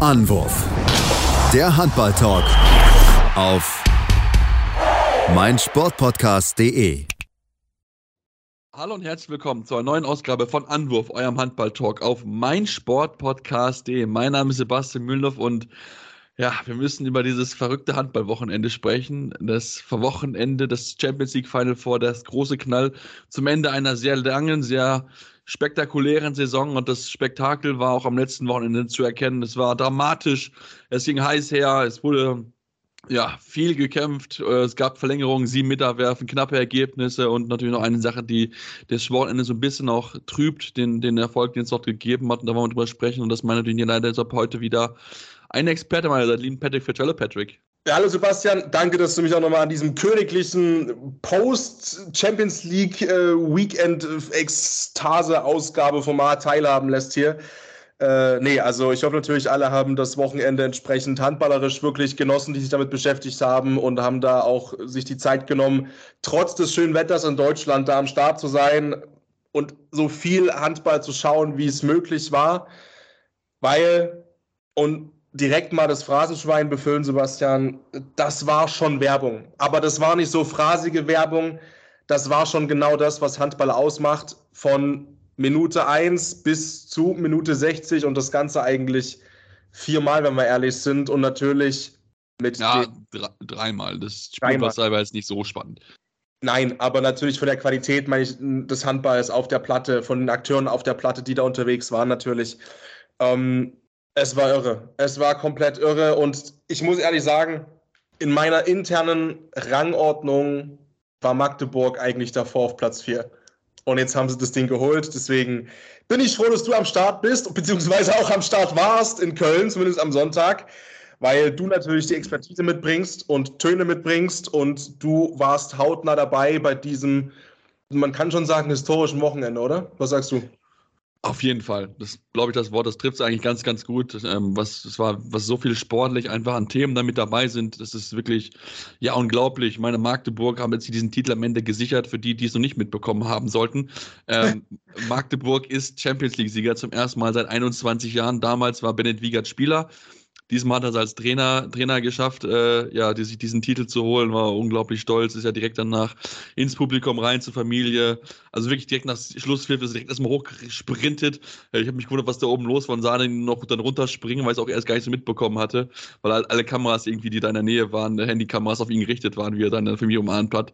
Anwurf. Der Handball-Talk auf meinsportpodcast.de. Hallo und herzlich willkommen zu einer neuen Ausgabe von Anwurf, eurem Handball-Talk auf meinsportpodcast.de. Mein Name ist Sebastian Mühlenhoff und ja, wir müssen über dieses verrückte Handballwochenende sprechen. Das Wochenende des Champions League Final Four, das große Knall zum Ende einer sehr langen, sehr spektakulären Saison und das Spektakel war auch am letzten Wochenende zu erkennen. Es war dramatisch, es ging heiß her, es wurde ja viel gekämpft, es gab Verlängerungen, sieben Meter werfen, knappe Ergebnisse und natürlich noch eine Sache, die das Wochenende so ein bisschen auch trübt, den, den Erfolg, den es dort gegeben hat und da wollen wir drüber sprechen und das meine natürlich leider deshalb heute wieder ein Experte meiner Seite, lieben Patrick Fitzgerald. Patrick. Hallo Sebastian, danke, dass du mich auch nochmal an diesem königlichen Post-Champions League äh, Weekend-Ekstase-Ausgabe-Format teilhaben lässt hier. Äh, nee, also ich hoffe natürlich, alle haben das Wochenende entsprechend handballerisch wirklich genossen, die sich damit beschäftigt haben und haben da auch sich die Zeit genommen, trotz des schönen Wetters in Deutschland da am Start zu sein und so viel Handball zu schauen, wie es möglich war. Weil, und direkt mal das Phrasenschwein befüllen, Sebastian, das war schon Werbung. Aber das war nicht so phrasige Werbung. Das war schon genau das, was Handball ausmacht. Von Minute 1 bis zu Minute 60 und das Ganze eigentlich viermal, wenn wir ehrlich sind. Und natürlich mit. Ja, dreimal. Das Spiel war selber jetzt nicht so spannend. Nein, aber natürlich von der Qualität meine ich, des Handballs auf der Platte, von den Akteuren auf der Platte, die da unterwegs waren, natürlich. Ähm, es war irre. Es war komplett irre. Und ich muss ehrlich sagen, in meiner internen Rangordnung war Magdeburg eigentlich davor auf Platz 4. Und jetzt haben sie das Ding geholt. Deswegen bin ich froh, dass du am Start bist, beziehungsweise auch am Start warst in Köln, zumindest am Sonntag, weil du natürlich die Expertise mitbringst und Töne mitbringst und du warst hautnah dabei bei diesem, man kann schon sagen, historischen Wochenende, oder? Was sagst du? Auf jeden Fall. Das glaube ich, das Wort, das trifft es eigentlich ganz, ganz gut. Ähm, was, es war, was so viel sportlich einfach an Themen damit dabei sind, das ist wirklich, ja, unglaublich. Meine Magdeburg haben jetzt diesen Titel am Ende gesichert, für die, die es noch nicht mitbekommen haben sollten. Ähm, Magdeburg ist Champions League-Sieger zum ersten Mal seit 21 Jahren. Damals war Bennett Wiegert Spieler. Diesmal hat er es als Trainer, Trainer geschafft, äh, ja, die, sich diesen Titel zu holen, war unglaublich stolz, ist ja direkt danach ins Publikum rein zur Familie. Also wirklich direkt nach Schlusspfiff ist direkt erstmal hochgesprintet. Ich habe mich gewundert, was da oben los war und sah den noch dann runterspringen, weil ich es auch erst gar nicht so mitbekommen hatte, weil alle Kameras irgendwie, die da in der Nähe waren, Handykameras auf ihn gerichtet waren, wie er dann für mich umarmt hat.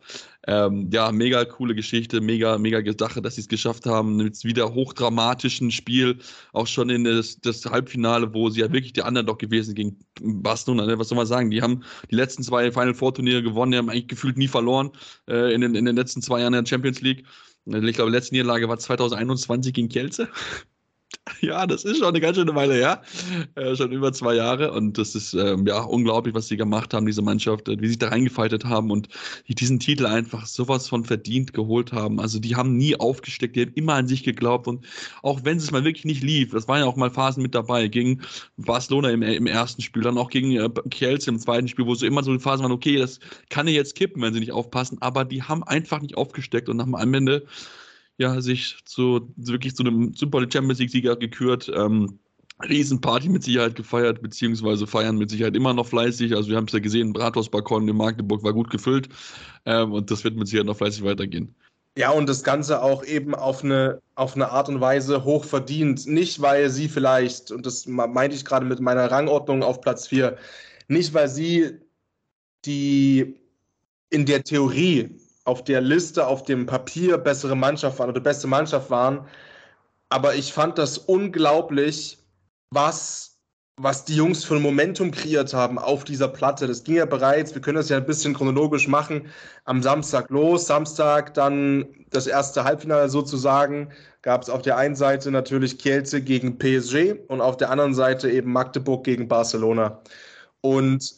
Ähm, ja, mega coole Geschichte, mega, mega Sache, dass sie es geschafft haben, mit wieder hochdramatischen Spiel, auch schon in das, das Halbfinale, wo sie ja wirklich anderen doch gewesen gegen Barcelona. Ne? Was soll man sagen? Die haben die letzten zwei Final Four Turniere gewonnen, die haben eigentlich gefühlt nie verloren äh, in, den, in den letzten zwei Jahren der Champions League. Ich glaube, die letzte Niederlage war 2021 gegen Kielce. Ja, das ist schon eine ganz schöne Weile her. Äh, schon über zwei Jahre. Und das ist ähm, ja unglaublich, was sie gemacht haben, diese Mannschaft, äh, wie sie sich da reingefaltet haben und die diesen Titel einfach sowas von verdient geholt haben. Also die haben nie aufgesteckt, die haben immer an sich geglaubt. Und auch wenn es mal wirklich nicht lief, das waren ja auch mal Phasen mit dabei, gegen Barcelona im, im ersten Spiel, dann auch gegen äh, Kielce im zweiten Spiel, wo so immer so eine Phase waren, okay, das kann ja jetzt kippen, wenn sie nicht aufpassen. Aber die haben einfach nicht aufgesteckt und nach am Ende ja, sich zu wirklich zu einem Super Champions League-Sieger gekürt. Ähm, Riesenparty mit Sicherheit gefeiert, beziehungsweise feiern mit Sicherheit immer noch fleißig. Also wir haben es ja gesehen, Brathausbalkon in Magdeburg war gut gefüllt ähm, und das wird mit Sicherheit noch fleißig weitergehen. Ja, und das Ganze auch eben auf eine, auf eine Art und Weise hoch verdient. Nicht, weil sie vielleicht, und das meinte ich gerade mit meiner Rangordnung auf Platz 4, nicht, weil sie die in der Theorie auf der Liste, auf dem Papier bessere Mannschaft waren oder beste Mannschaft waren. Aber ich fand das unglaublich, was, was die Jungs für ein Momentum kreiert haben auf dieser Platte. Das ging ja bereits, wir können das ja ein bisschen chronologisch machen, am Samstag los. Samstag dann das erste Halbfinale sozusagen. Gab es auf der einen Seite natürlich Kielce gegen PSG und auf der anderen Seite eben Magdeburg gegen Barcelona. Und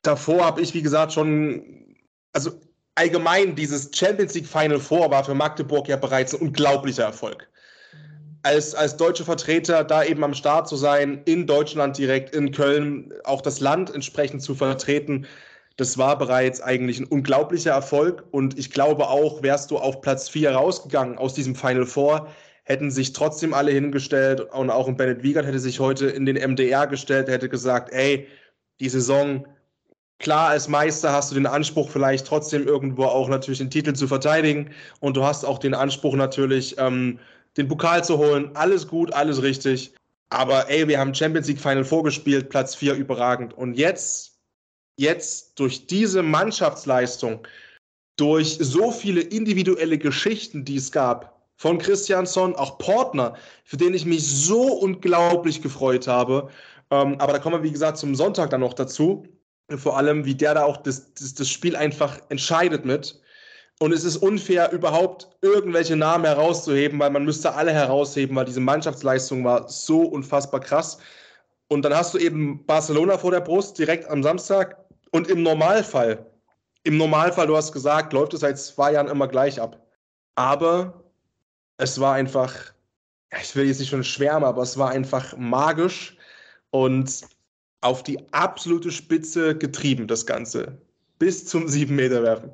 davor habe ich, wie gesagt, schon, also allgemein dieses Champions League Final Four war für Magdeburg ja bereits ein unglaublicher Erfolg. Als, als deutsche Vertreter da eben am Start zu sein, in Deutschland direkt, in Köln, auch das Land entsprechend zu vertreten, das war bereits eigentlich ein unglaublicher Erfolg. Und ich glaube auch, wärst du auf Platz 4 rausgegangen aus diesem Final Four, hätten sich trotzdem alle hingestellt und auch ein Bennett Wiegert hätte sich heute in den MDR gestellt, hätte gesagt, ey, die Saison, klar als Meister hast du den Anspruch vielleicht trotzdem irgendwo auch natürlich den Titel zu verteidigen und du hast auch den Anspruch natürlich, ähm, den Pokal zu holen. Alles gut, alles richtig. Aber ey, wir haben Champions League Final vorgespielt, Platz 4 überragend. Und jetzt, jetzt durch diese Mannschaftsleistung, durch so viele individuelle Geschichten, die es gab, von Christiansson, auch Portner, für den ich mich so unglaublich gefreut habe. Ähm, aber da kommen wir, wie gesagt, zum Sonntag dann noch dazu. Vor allem, wie der da auch das, das, das Spiel einfach entscheidet mit. Und es ist unfair, überhaupt irgendwelche Namen herauszuheben, weil man müsste alle herausheben, weil diese Mannschaftsleistung war so unfassbar krass. Und dann hast du eben Barcelona vor der Brust direkt am Samstag. Und im Normalfall, im Normalfall, du hast gesagt, läuft es seit zwei Jahren immer gleich ab. Aber es war einfach, ich will jetzt nicht schon schwärmen, aber es war einfach magisch und auf die absolute Spitze getrieben, das Ganze. Bis zum 7-Meter-Werfen.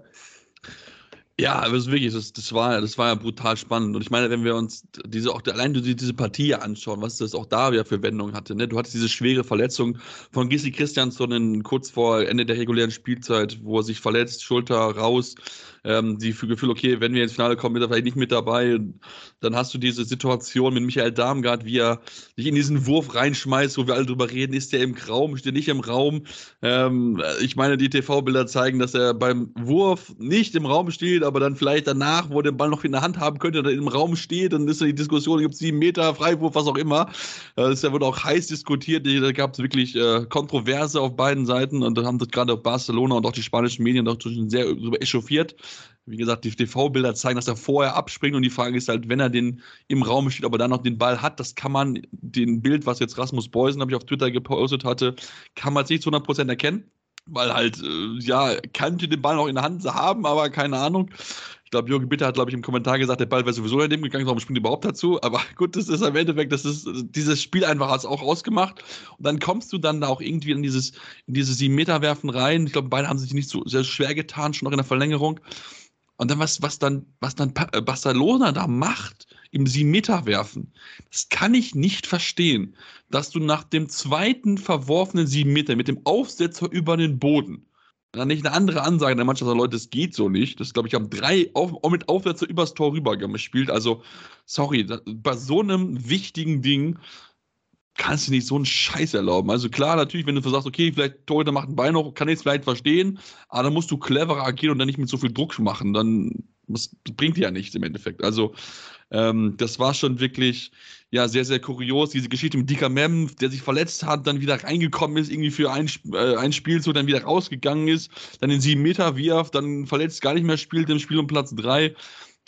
Ja, aber es ist wirklich, das, das, war, das war ja brutal spannend. Und ich meine, wenn wir uns diese auch allein diese Partie anschauen, was das auch da wieder für Wendungen hatte, ne? Du hattest diese schwere Verletzung von Gissi Christiansson kurz vor Ende der regulären Spielzeit, wo er sich verletzt, Schulter raus, ähm, die für Gefühl, okay, wenn wir ins Finale kommen, ist er vielleicht nicht mit dabei. Dann hast du diese Situation mit Michael Darmgard, wie er sich in diesen Wurf reinschmeißt, wo wir alle drüber reden, ist der im Raum, steht nicht im Raum. Ähm, ich meine, die TV-Bilder zeigen, dass er beim Wurf nicht im Raum steht, aber dann vielleicht danach, wo er den Ball noch in der Hand haben könnte, dann im Raum steht, dann ist die Diskussion, gibt es sieben Meter, Freiwurf, was auch immer. Das wurde auch heiß diskutiert, da gab es wirklich äh, Kontroverse auf beiden Seiten und da haben das gerade Barcelona und auch die spanischen Medien doch sehr echauffiert. Wie gesagt, die TV-Bilder zeigen, dass er vorher abspringt und die Frage ist halt, wenn er den im Raum steht, ob er dann noch den Ball hat, das kann man, den Bild, was jetzt Rasmus Beusen, habe ich auf Twitter gepostet hatte, kann man jetzt nicht zu 100% erkennen, weil halt, äh, ja, kannte den Ball noch in der Hand haben, aber keine Ahnung. Ich glaube, Jürgen Bitter hat, glaube ich, im Kommentar gesagt, der Ball wäre sowieso dem gegangen, warum springt überhaupt dazu? Aber gut, das ist im Endeffekt, das ist dieses Spiel einfach hat es auch ausgemacht. Und dann kommst du dann da auch irgendwie in dieses, in diese sieben Meter werfen rein. Ich glaube, beide haben sich nicht so sehr schwer getan, schon noch in der Verlängerung. Und dann, was, was dann, was dann äh, Barcelona da macht, im 7 Meter werfen, das kann ich nicht verstehen, dass du nach dem zweiten verworfenen 7 Meter mit dem Aufsetzer über den Boden, dann nicht eine andere Ansage der Mannschaft, Leute, das geht so nicht. Das glaube ich, haben drei auf, mit Aufsetzer übers Tor rüber gespielt. Also, sorry, bei so einem wichtigen Ding kannst du nicht so einen Scheiß erlauben. Also klar, natürlich, wenn du sagst, okay, vielleicht Torhüter macht ein Bein noch, kann ich es vielleicht verstehen, aber dann musst du cleverer agieren und dann nicht mit so viel Druck machen. Dann das bringt ja nichts im Endeffekt. Also ähm, das war schon wirklich ja sehr, sehr kurios. Diese Geschichte mit Dika Mem, der sich verletzt hat, dann wieder reingekommen ist, irgendwie für ein, äh, ein Spiel so, dann wieder rausgegangen ist, dann den sieben Meter wirft, dann verletzt gar nicht mehr spielt im Spiel um Platz drei.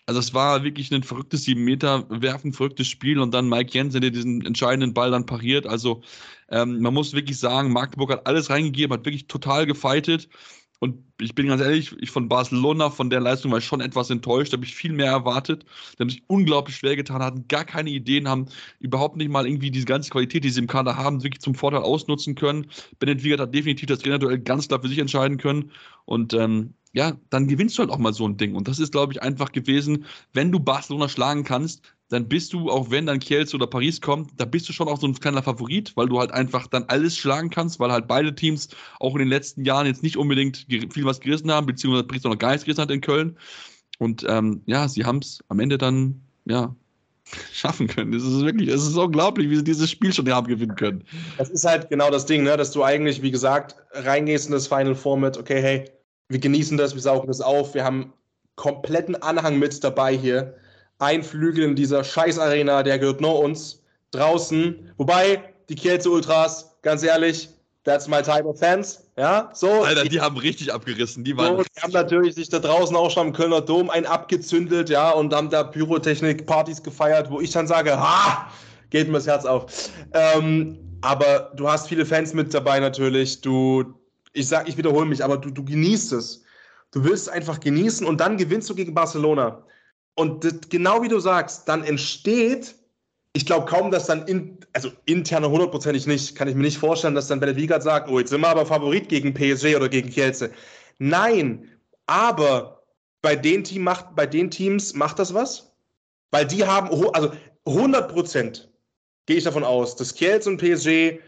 Also es war wirklich ein verrücktes sieben Meter werfen, verrücktes Spiel und dann Mike Jensen, der diesen entscheidenden Ball dann pariert. Also ähm, man muss wirklich sagen, Magdeburg hat alles reingegeben, hat wirklich total gefeitet. Und ich bin ganz ehrlich, ich von Barcelona, von der Leistung war ich schon etwas enttäuscht, da habe ich viel mehr erwartet. Die haben sich unglaublich schwer getan, hatten gar keine Ideen, haben überhaupt nicht mal irgendwie diese ganze Qualität, die sie im Kader haben, wirklich zum Vorteil ausnutzen können. Bennett Wiegert hat definitiv das Trainerduell ganz klar für sich entscheiden können. Und ähm, ja, dann gewinnst du halt auch mal so ein Ding. Und das ist, glaube ich, einfach gewesen, wenn du Barcelona schlagen kannst, dann bist du, auch wenn dann Kielce oder Paris kommt, da bist du schon auch so ein kleiner Favorit, weil du halt einfach dann alles schlagen kannst, weil halt beide Teams auch in den letzten Jahren jetzt nicht unbedingt viel was gerissen haben, beziehungsweise Paris noch gar nichts gerissen hat in Köln. Und ähm, ja, sie haben es am Ende dann, ja, schaffen können. Das ist wirklich, es ist unglaublich, wie sie dieses Spiel schon haben gewinnen können. Das ist halt genau das Ding, ne? dass du eigentlich, wie gesagt, reingehst in das Final Four mit, okay, hey, wir genießen das, wir saugen das auf, wir haben kompletten Anhang mit dabei hier. Ein Flügel in dieser Scheißarena, der gehört nur uns. Draußen, wobei die Kielce Ultras, ganz ehrlich, that's my type of fans. Ja, so. Alter, die, die haben richtig abgerissen. Die, waren so, die haben natürlich sich da draußen auch schon am Kölner Dom ein abgezündet, ja, und haben da Pyrotechnik-Partys gefeiert, wo ich dann sage, ha, geht mir das Herz auf. Ähm, aber du hast viele Fans mit dabei natürlich. Du, ich sag, ich wiederhole mich, aber du, du genießt es. Du willst es einfach genießen und dann gewinnst du gegen Barcelona. Und das, genau wie du sagst, dann entsteht, ich glaube kaum, dass dann, in, also interne hundertprozentig nicht, kann ich mir nicht vorstellen, dass dann Bennett Wiegert sagt, oh, jetzt sind wir aber Favorit gegen PSG oder gegen Kielce. Nein, aber bei den, Team macht, bei den Teams macht das was, weil die haben, also 100 Prozent gehe ich davon aus, dass Kielce und PSG,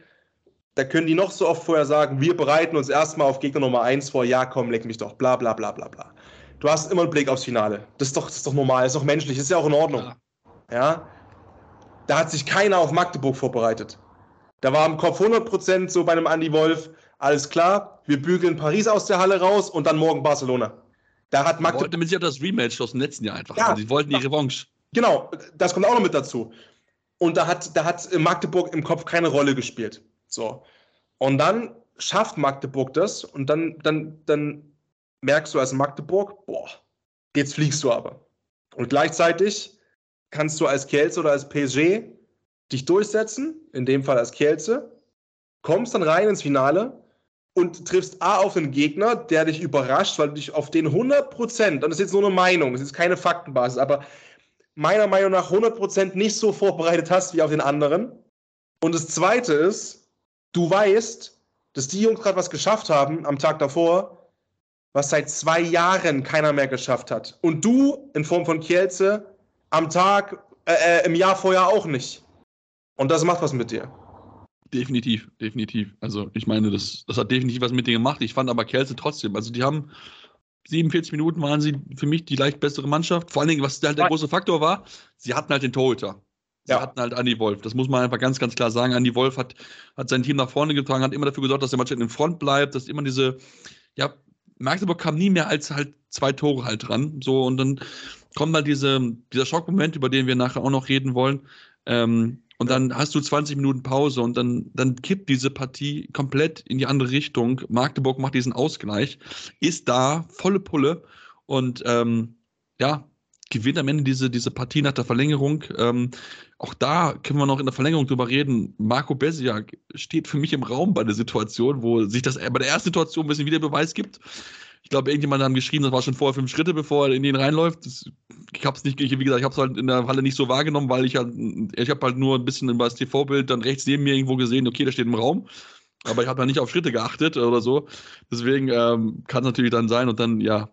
da können die noch so oft vorher sagen, wir bereiten uns erstmal auf Gegner Nummer 1 vor, ja komm, leck mich doch, bla bla bla bla bla. Du hast immer einen Blick aufs Finale. Das ist doch, das ist doch normal, das ist doch menschlich, das ist ja auch in Ordnung. Ja. ja. Da hat sich keiner auf Magdeburg vorbereitet. Da war im Kopf 100% so bei einem Andy Wolf, alles klar, wir bügeln Paris aus der Halle raus und dann morgen Barcelona. Da hat Magdeburg. Wollte mit sich das Rematch aus dem letzten Jahr einfach. Ja, also, sie wollten die Revanche. Genau, das kommt auch noch mit dazu. Und da hat, da hat Magdeburg im Kopf keine Rolle gespielt. So. Und dann schafft Magdeburg das und dann, dann, dann merkst du als Magdeburg, boah, jetzt fliegst du aber. Und gleichzeitig kannst du als Kielce oder als PSG dich durchsetzen, in dem Fall als Kielce, kommst dann rein ins Finale und triffst A auf einen Gegner, der dich überrascht, weil du dich auf den 100%, und das ist jetzt nur eine Meinung, das ist keine Faktenbasis, aber meiner Meinung nach 100% nicht so vorbereitet hast wie auf den anderen. Und das Zweite ist, du weißt, dass die Jungs gerade was geschafft haben am Tag davor, was seit zwei Jahren keiner mehr geschafft hat. Und du in Form von Kielce am Tag, äh, äh, im Jahr vorher auch nicht. Und das macht was mit dir. Definitiv, definitiv. Also ich meine, das, das hat definitiv was mit dir gemacht. Ich fand aber Kelce trotzdem, also die haben 47 Minuten waren sie für mich die leicht bessere Mannschaft. Vor allen Dingen, was halt der große Faktor war, sie hatten halt den Torhüter. Sie ja. hatten halt Andy Wolf. Das muss man einfach ganz, ganz klar sagen. Andy Wolf hat, hat sein Team nach vorne getragen, hat immer dafür gesorgt, dass der Mannschaft in Front bleibt, dass immer diese, ja, Magdeburg kam nie mehr als halt zwei Tore halt dran. So, und dann kommt halt diese, dieser Schockmoment, über den wir nachher auch noch reden wollen. Ähm, und dann hast du 20 Minuten Pause und dann, dann kippt diese Partie komplett in die andere Richtung. Magdeburg macht diesen Ausgleich, ist da, volle Pulle und ähm, ja, gewinnt am Ende diese, diese Partie nach der Verlängerung. Ähm, auch da können wir noch in der Verlängerung drüber reden. Marco Besiak steht für mich im Raum bei der Situation, wo sich das bei der ersten Situation ein bisschen wieder Beweis gibt. Ich glaube, irgendjemand hat geschrieben, das war schon vorher fünf Schritte, bevor er in den reinläuft. Das, ich habe es nicht, wie gesagt, ich habe es halt in der Halle nicht so wahrgenommen, weil ich halt, ich habe halt nur ein bisschen über das TV-Bild dann rechts neben mir irgendwo gesehen, okay, der steht im Raum. Aber ich habe da nicht auf Schritte geachtet oder so. Deswegen ähm, kann es natürlich dann sein und dann, ja,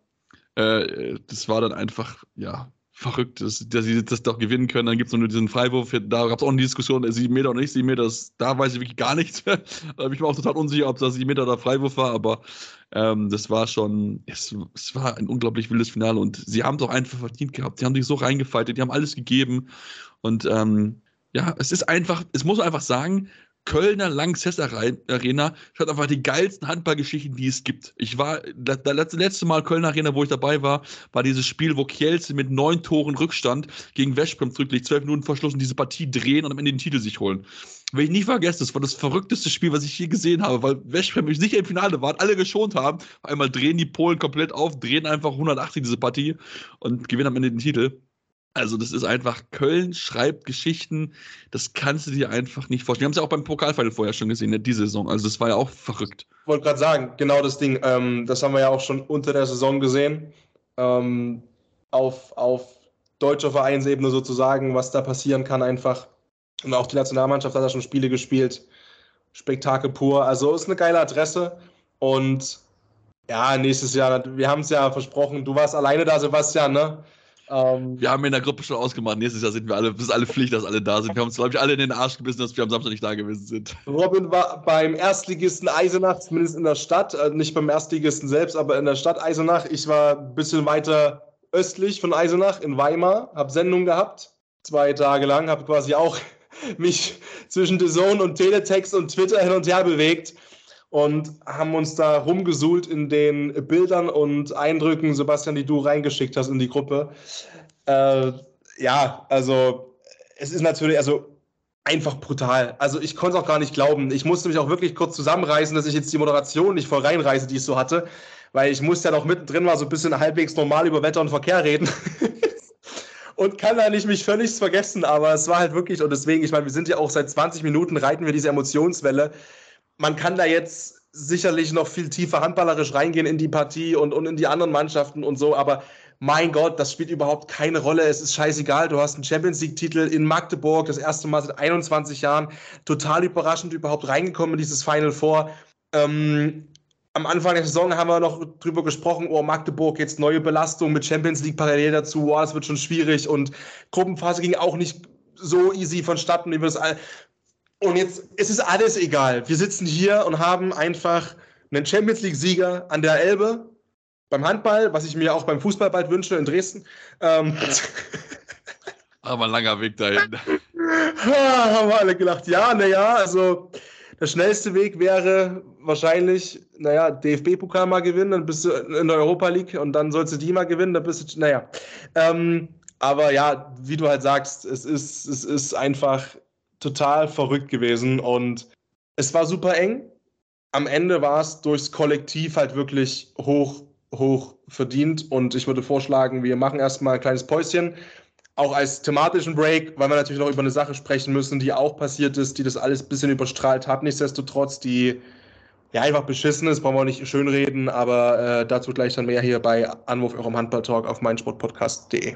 äh, das war dann einfach, ja, verrückt, dass, dass sie das doch gewinnen können. Dann gibt es nur diesen Freiwurf. Da gab es auch eine Diskussion, sieben Meter oder nicht sieben Meter. Das, da weiß ich wirklich gar nichts mehr. Da bin ich mir auch total unsicher, ob das sieben Meter oder Freiwurf war. Aber ähm, das war schon, es, es, war ein unglaublich wildes Finale. Und sie haben es auch einfach verdient gehabt. Sie haben sich so reingefaltet, die haben alles gegeben. Und ähm, ja, es ist einfach, es muss einfach sagen, Kölner Lanxess Arena hat einfach die geilsten Handballgeschichten, die es gibt. Ich war, das, letzte Mal Kölner Arena, wo ich dabei war, war dieses Spiel, wo Kielce mit neun Toren Rückstand gegen Westbrem zurückliegt, zwölf Minuten verschlossen, diese Partie drehen und am Ende den Titel sich holen. Will ich nie vergessen, das war das verrückteste Spiel, was ich je gesehen habe, weil Westbrem sicher im Finale war, alle geschont haben. Einmal drehen die Polen komplett auf, drehen einfach 180 diese Partie und gewinnen am Ende den Titel. Also das ist einfach, Köln schreibt Geschichten, das kannst du dir einfach nicht vorstellen. Wir haben es ja auch beim Pokalfinale vorher schon gesehen, ne, diese Saison. Also das war ja auch verrückt. Ich wollte gerade sagen, genau das Ding. Ähm, das haben wir ja auch schon unter der Saison gesehen. Ähm, auf, auf deutscher Vereinsebene sozusagen, was da passieren kann einfach. Und auch die Nationalmannschaft hat da schon Spiele gespielt. Spektakel pur. Also ist eine geile Adresse. Und ja, nächstes Jahr, wir haben es ja versprochen, du warst alleine da, Sebastian, ne? Ähm, wir haben in der Gruppe schon ausgemacht, nächstes Jahr sind wir alle, ist alle Pflicht, dass alle da sind. Wir haben uns, glaube ich, alle in den Arsch gebissen, dass wir am Samstag nicht da gewesen sind. Robin war beim Erstligisten Eisenach, zumindest in der Stadt, äh, nicht beim Erstligisten selbst, aber in der Stadt Eisenach. Ich war ein bisschen weiter östlich von Eisenach, in Weimar, habe Sendung gehabt, zwei Tage lang, habe quasi auch mich zwischen The Zone und Teletext und Twitter hin und her bewegt und haben uns da rumgesuhlt in den Bildern und Eindrücken, Sebastian, die du reingeschickt hast in die Gruppe. Äh, ja, also es ist natürlich, also einfach brutal. Also ich konnte es auch gar nicht glauben. Ich musste mich auch wirklich kurz zusammenreißen, dass ich jetzt die Moderation nicht voll reinreiße, die ich so hatte, weil ich musste ja noch mittendrin mal so ein bisschen halbwegs normal über Wetter und Verkehr reden. und kann da nicht mich völlig vergessen, aber es war halt wirklich, und deswegen, ich meine, wir sind ja auch seit 20 Minuten reiten wir diese Emotionswelle man kann da jetzt sicherlich noch viel tiefer handballerisch reingehen in die Partie und, und in die anderen Mannschaften und so, aber mein Gott, das spielt überhaupt keine Rolle. Es ist scheißegal. Du hast einen Champions League-Titel in Magdeburg, das erste Mal seit 21 Jahren. Total überraschend überhaupt reingekommen in dieses Final Four. Ähm, am Anfang der Saison haben wir noch drüber gesprochen, oh, Magdeburg jetzt neue Belastung mit Champions League parallel dazu, oh, das wird schon schwierig und Gruppenphase ging auch nicht so easy vonstatten, wie wir es. Und jetzt es ist alles egal. Wir sitzen hier und haben einfach einen Champions League-Sieger an der Elbe beim Handball, was ich mir auch beim Fußball bald wünsche in Dresden. Ähm, Aber ein langer Weg dahin. haben wir alle gelacht. Ja, naja, also der schnellste Weg wäre wahrscheinlich, naja, DFB-Pokal mal gewinnen, dann bist du in der Europa League und dann sollst du die mal gewinnen, dann bist du, naja. Ähm, aber ja, wie du halt sagst, es ist, es ist einfach total verrückt gewesen und es war super eng. Am Ende war es durchs Kollektiv halt wirklich hoch, hoch verdient und ich würde vorschlagen, wir machen erstmal ein kleines Päuschen auch als thematischen Break, weil wir natürlich noch über eine Sache sprechen müssen, die auch passiert ist, die das alles ein bisschen überstrahlt hat. Nichtsdestotrotz, die ja einfach beschissen ist, brauchen wir auch nicht schönreden, aber äh, dazu gleich dann mehr hier bei Anwurf eurem Handball-Talk auf meinsportpodcast.de.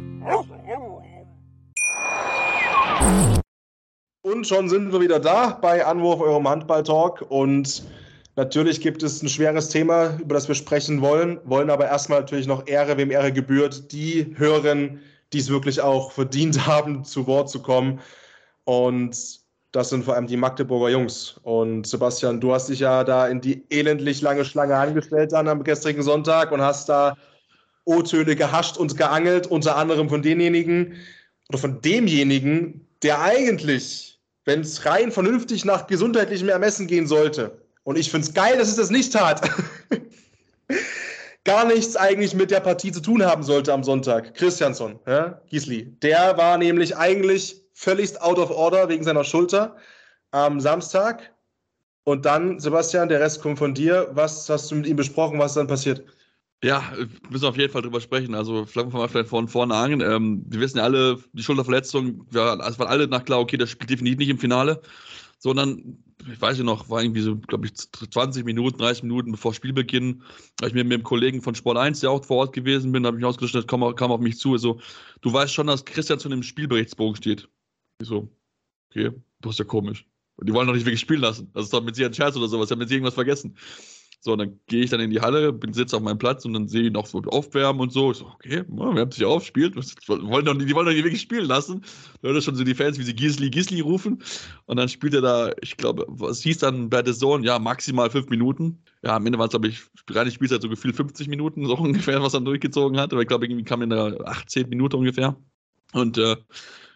Und schon sind wir wieder da bei Anwurf eurem Handball-Talk und natürlich gibt es ein schweres Thema, über das wir sprechen wollen, wollen aber erstmal natürlich noch Ehre, wem Ehre gebührt, die hören, die es wirklich auch verdient haben, zu Wort zu kommen. Und das sind vor allem die Magdeburger Jungs. Und Sebastian, du hast dich ja da in die elendlich lange Schlange angestellt dann am gestrigen Sonntag und hast da O-Töne gehascht und geangelt, unter anderem von denjenigen oder von demjenigen, der eigentlich, wenn es rein vernünftig nach gesundheitlichem Ermessen gehen sollte, und ich finde es geil, dass es das nicht tat, gar nichts eigentlich mit der Partie zu tun haben sollte am Sonntag. Christiansson, ja, Giesli. Der war nämlich eigentlich völlig out of order wegen seiner Schulter am Samstag. Und dann, Sebastian, der Rest kommt von dir. Was hast du mit ihm besprochen? Was ist dann passiert? Ja, müssen wir auf jeden Fall drüber sprechen. Also fangen mal vielleicht von vorne an. Ähm, wir wissen ja alle, die Schulterverletzung, ja, es waren alle nach klar, okay, das spielt definitiv nicht im Finale, sondern ich weiß ja noch, war irgendwie so, glaube ich, 20 Minuten, 30 Minuten bevor Spielbeginn, habe ich mir mit dem Kollegen von Sport 1, der auch vor Ort gewesen bin, habe ich ausgestattet, kam, kam auf mich zu. Also, du weißt schon, dass Christian zu einem Spielberichtsbogen steht. Ich so, okay, das ist ja komisch. Und die wollen doch nicht wirklich spielen lassen. Das ist doch mit sich ein Scherz oder sowas. Ich habe mit sich irgendwas vergessen. So, und dann gehe ich dann in die Halle, bin sitze auf meinem Platz und dann sehe ich noch so aufwärmen und so. Ich so, okay, wir haben sich aufspielt. Die wollen doch nicht, die wollen doch nicht wirklich spielen lassen. Da hört schon so die Fans, wie sie Gisli, Gisli rufen. Und dann spielt er da, ich glaube, was hieß dann bei der Zone? Ja, maximal fünf Minuten. Ja, am Ende waren es, glaube ich, reine Spielzeit so gefühlt 50 Minuten, so ungefähr, was er durchgezogen hat. Aber ich glaube, irgendwie kam in der 18 Minute ungefähr. Und äh,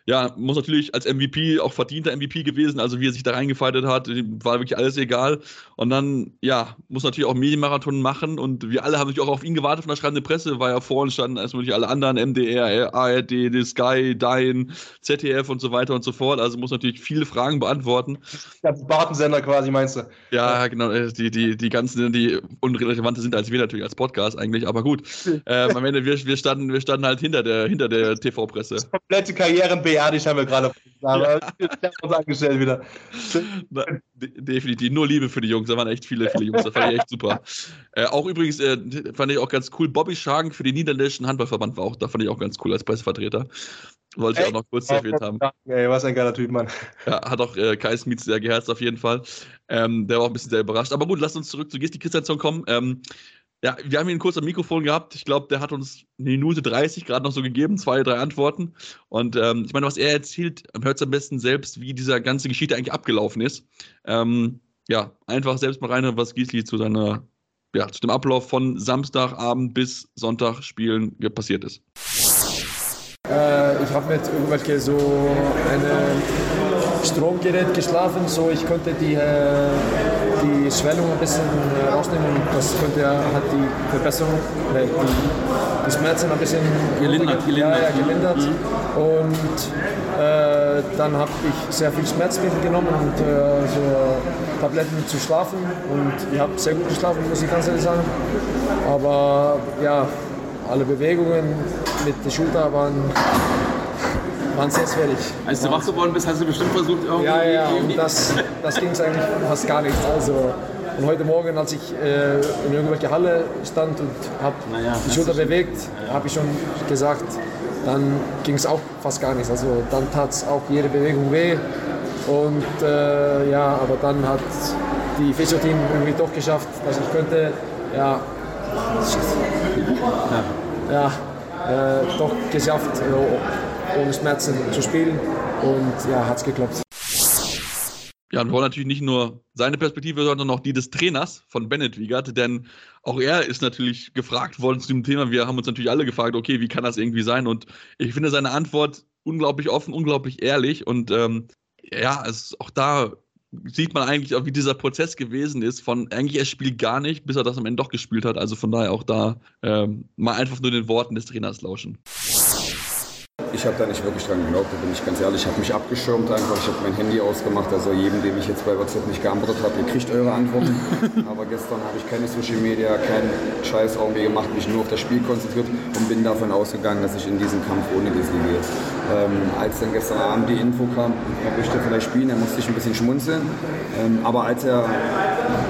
ja, muss natürlich als MVP auch verdienter MVP gewesen, also wie er sich da reingefaltet hat, war wirklich alles egal. Und dann, ja, muss natürlich auch Medienmarathon machen und wir alle haben natürlich auch auf ihn gewartet von der schreibenden Presse, weil ja vorhin standen erstmal natürlich alle anderen, MDR, ARD, die Sky, Dein, ZDF und so weiter und so fort. Also muss natürlich viele Fragen beantworten. Das Bartensender quasi, meinst du? Ja, genau, äh, die, die, die ganzen, die unrelevanter sind als wir natürlich als Podcast eigentlich, aber gut. ähm, am Ende, wir, wir, standen, wir standen halt hinter der, hinter der TV-Presse. Komplette Karrieren beerdigt haben wir gerade. Ja. angestellt wieder. Na, definitiv. Nur Liebe für die Jungs. Da waren echt viele, viele Jungs. Das fand ich echt super. Äh, auch übrigens äh, fand ich auch ganz cool. Bobby Schagen für den niederländischen Handballverband war auch, da fand ich auch ganz cool als Pressevertreter. Wollte ich auch noch kurz erwähnt haben. Ey, was ein geiler Typ, Mann. Ja, hat auch äh, Kai Smith sehr geherzt auf jeden Fall. Ähm, der war auch ein bisschen sehr überrascht. Aber gut, lass uns zurück zu Gisti Christiansson kommen. Ähm, ja, wir haben hier ein kurzes Mikrofon gehabt. Ich glaube, der hat uns eine Minute 30 gerade noch so gegeben, zwei, drei Antworten. Und ähm, ich meine, was er erzählt, hört es am besten selbst, wie diese ganze Geschichte eigentlich abgelaufen ist. Ähm, ja, einfach selbst mal rein, was Giesli zu seiner, ja, zu dem Ablauf von Samstagabend bis Sonntag spielen passiert ist. Äh, ich habe mit irgendwelche so eine Stromgerät geschlafen, so ich konnte die, äh, die Schwellung ein bisschen äh, rausnehmen und das könnte hat die Verbesserung, äh, die, die Schmerzen ein bisschen gelindert. gelindert. Ja, ja, gelindert. Mhm. Und äh, dann habe ich sehr viel Schmerzmittel genommen und äh, so Tabletten zu schlafen und ich habe sehr gut geschlafen, muss ich ganz ehrlich sagen. Aber ja, alle Bewegungen mit der Schulter waren waren sehr schwierig. Als du wach geworden bist, hast du bestimmt versucht, irgendwie. Ja, ja, und das, das ging es eigentlich fast gar nicht. Also, Und heute Morgen, als ich äh, in irgendwelcher Halle stand und habe Naja, die Schulter bewegt, habe ich schon gesagt, dann ging es auch fast gar nichts. Also dann tat es auch jede Bewegung weh. Und äh, ja, aber dann hat die Physio-Team irgendwie doch geschafft, dass ich könnte, ja, ja, äh, doch geschafft, äh, ohne Schmerzen zu spielen. Und ja, hat es geklappt. Ja, und wir wollen natürlich nicht nur seine Perspektive, sondern auch die des Trainers von Bennett Wiegert, denn auch er ist natürlich gefragt worden zu dem Thema. Wir haben uns natürlich alle gefragt, okay, wie kann das irgendwie sein? Und ich finde seine Antwort unglaublich offen, unglaublich ehrlich und ähm, ja, es, auch da sieht man eigentlich auch, wie dieser Prozess gewesen ist, von eigentlich er spielt gar nicht, bis er das am Ende doch gespielt hat. Also von daher auch da ähm, mal einfach nur den Worten des Trainers lauschen. Ich habe da nicht wirklich dran geglaubt, da bin ich ganz ehrlich. Ich habe mich abgeschirmt einfach. Ich habe mein Handy ausgemacht. Also jedem, dem ich jetzt bei WhatsApp nicht geantwortet habe, ihr kriegt eure Antworten. Aber gestern habe ich keine Social Media, keinen Scheiß irgendwie gemacht, mich nur auf das Spiel konzentriert und bin davon ausgegangen, dass ich in diesen Kampf ohne Disney gehe. Ähm, als dann gestern Abend die Info kam, er möchte vielleicht spielen, da musste ich ein bisschen schmunzeln. Ähm, aber als er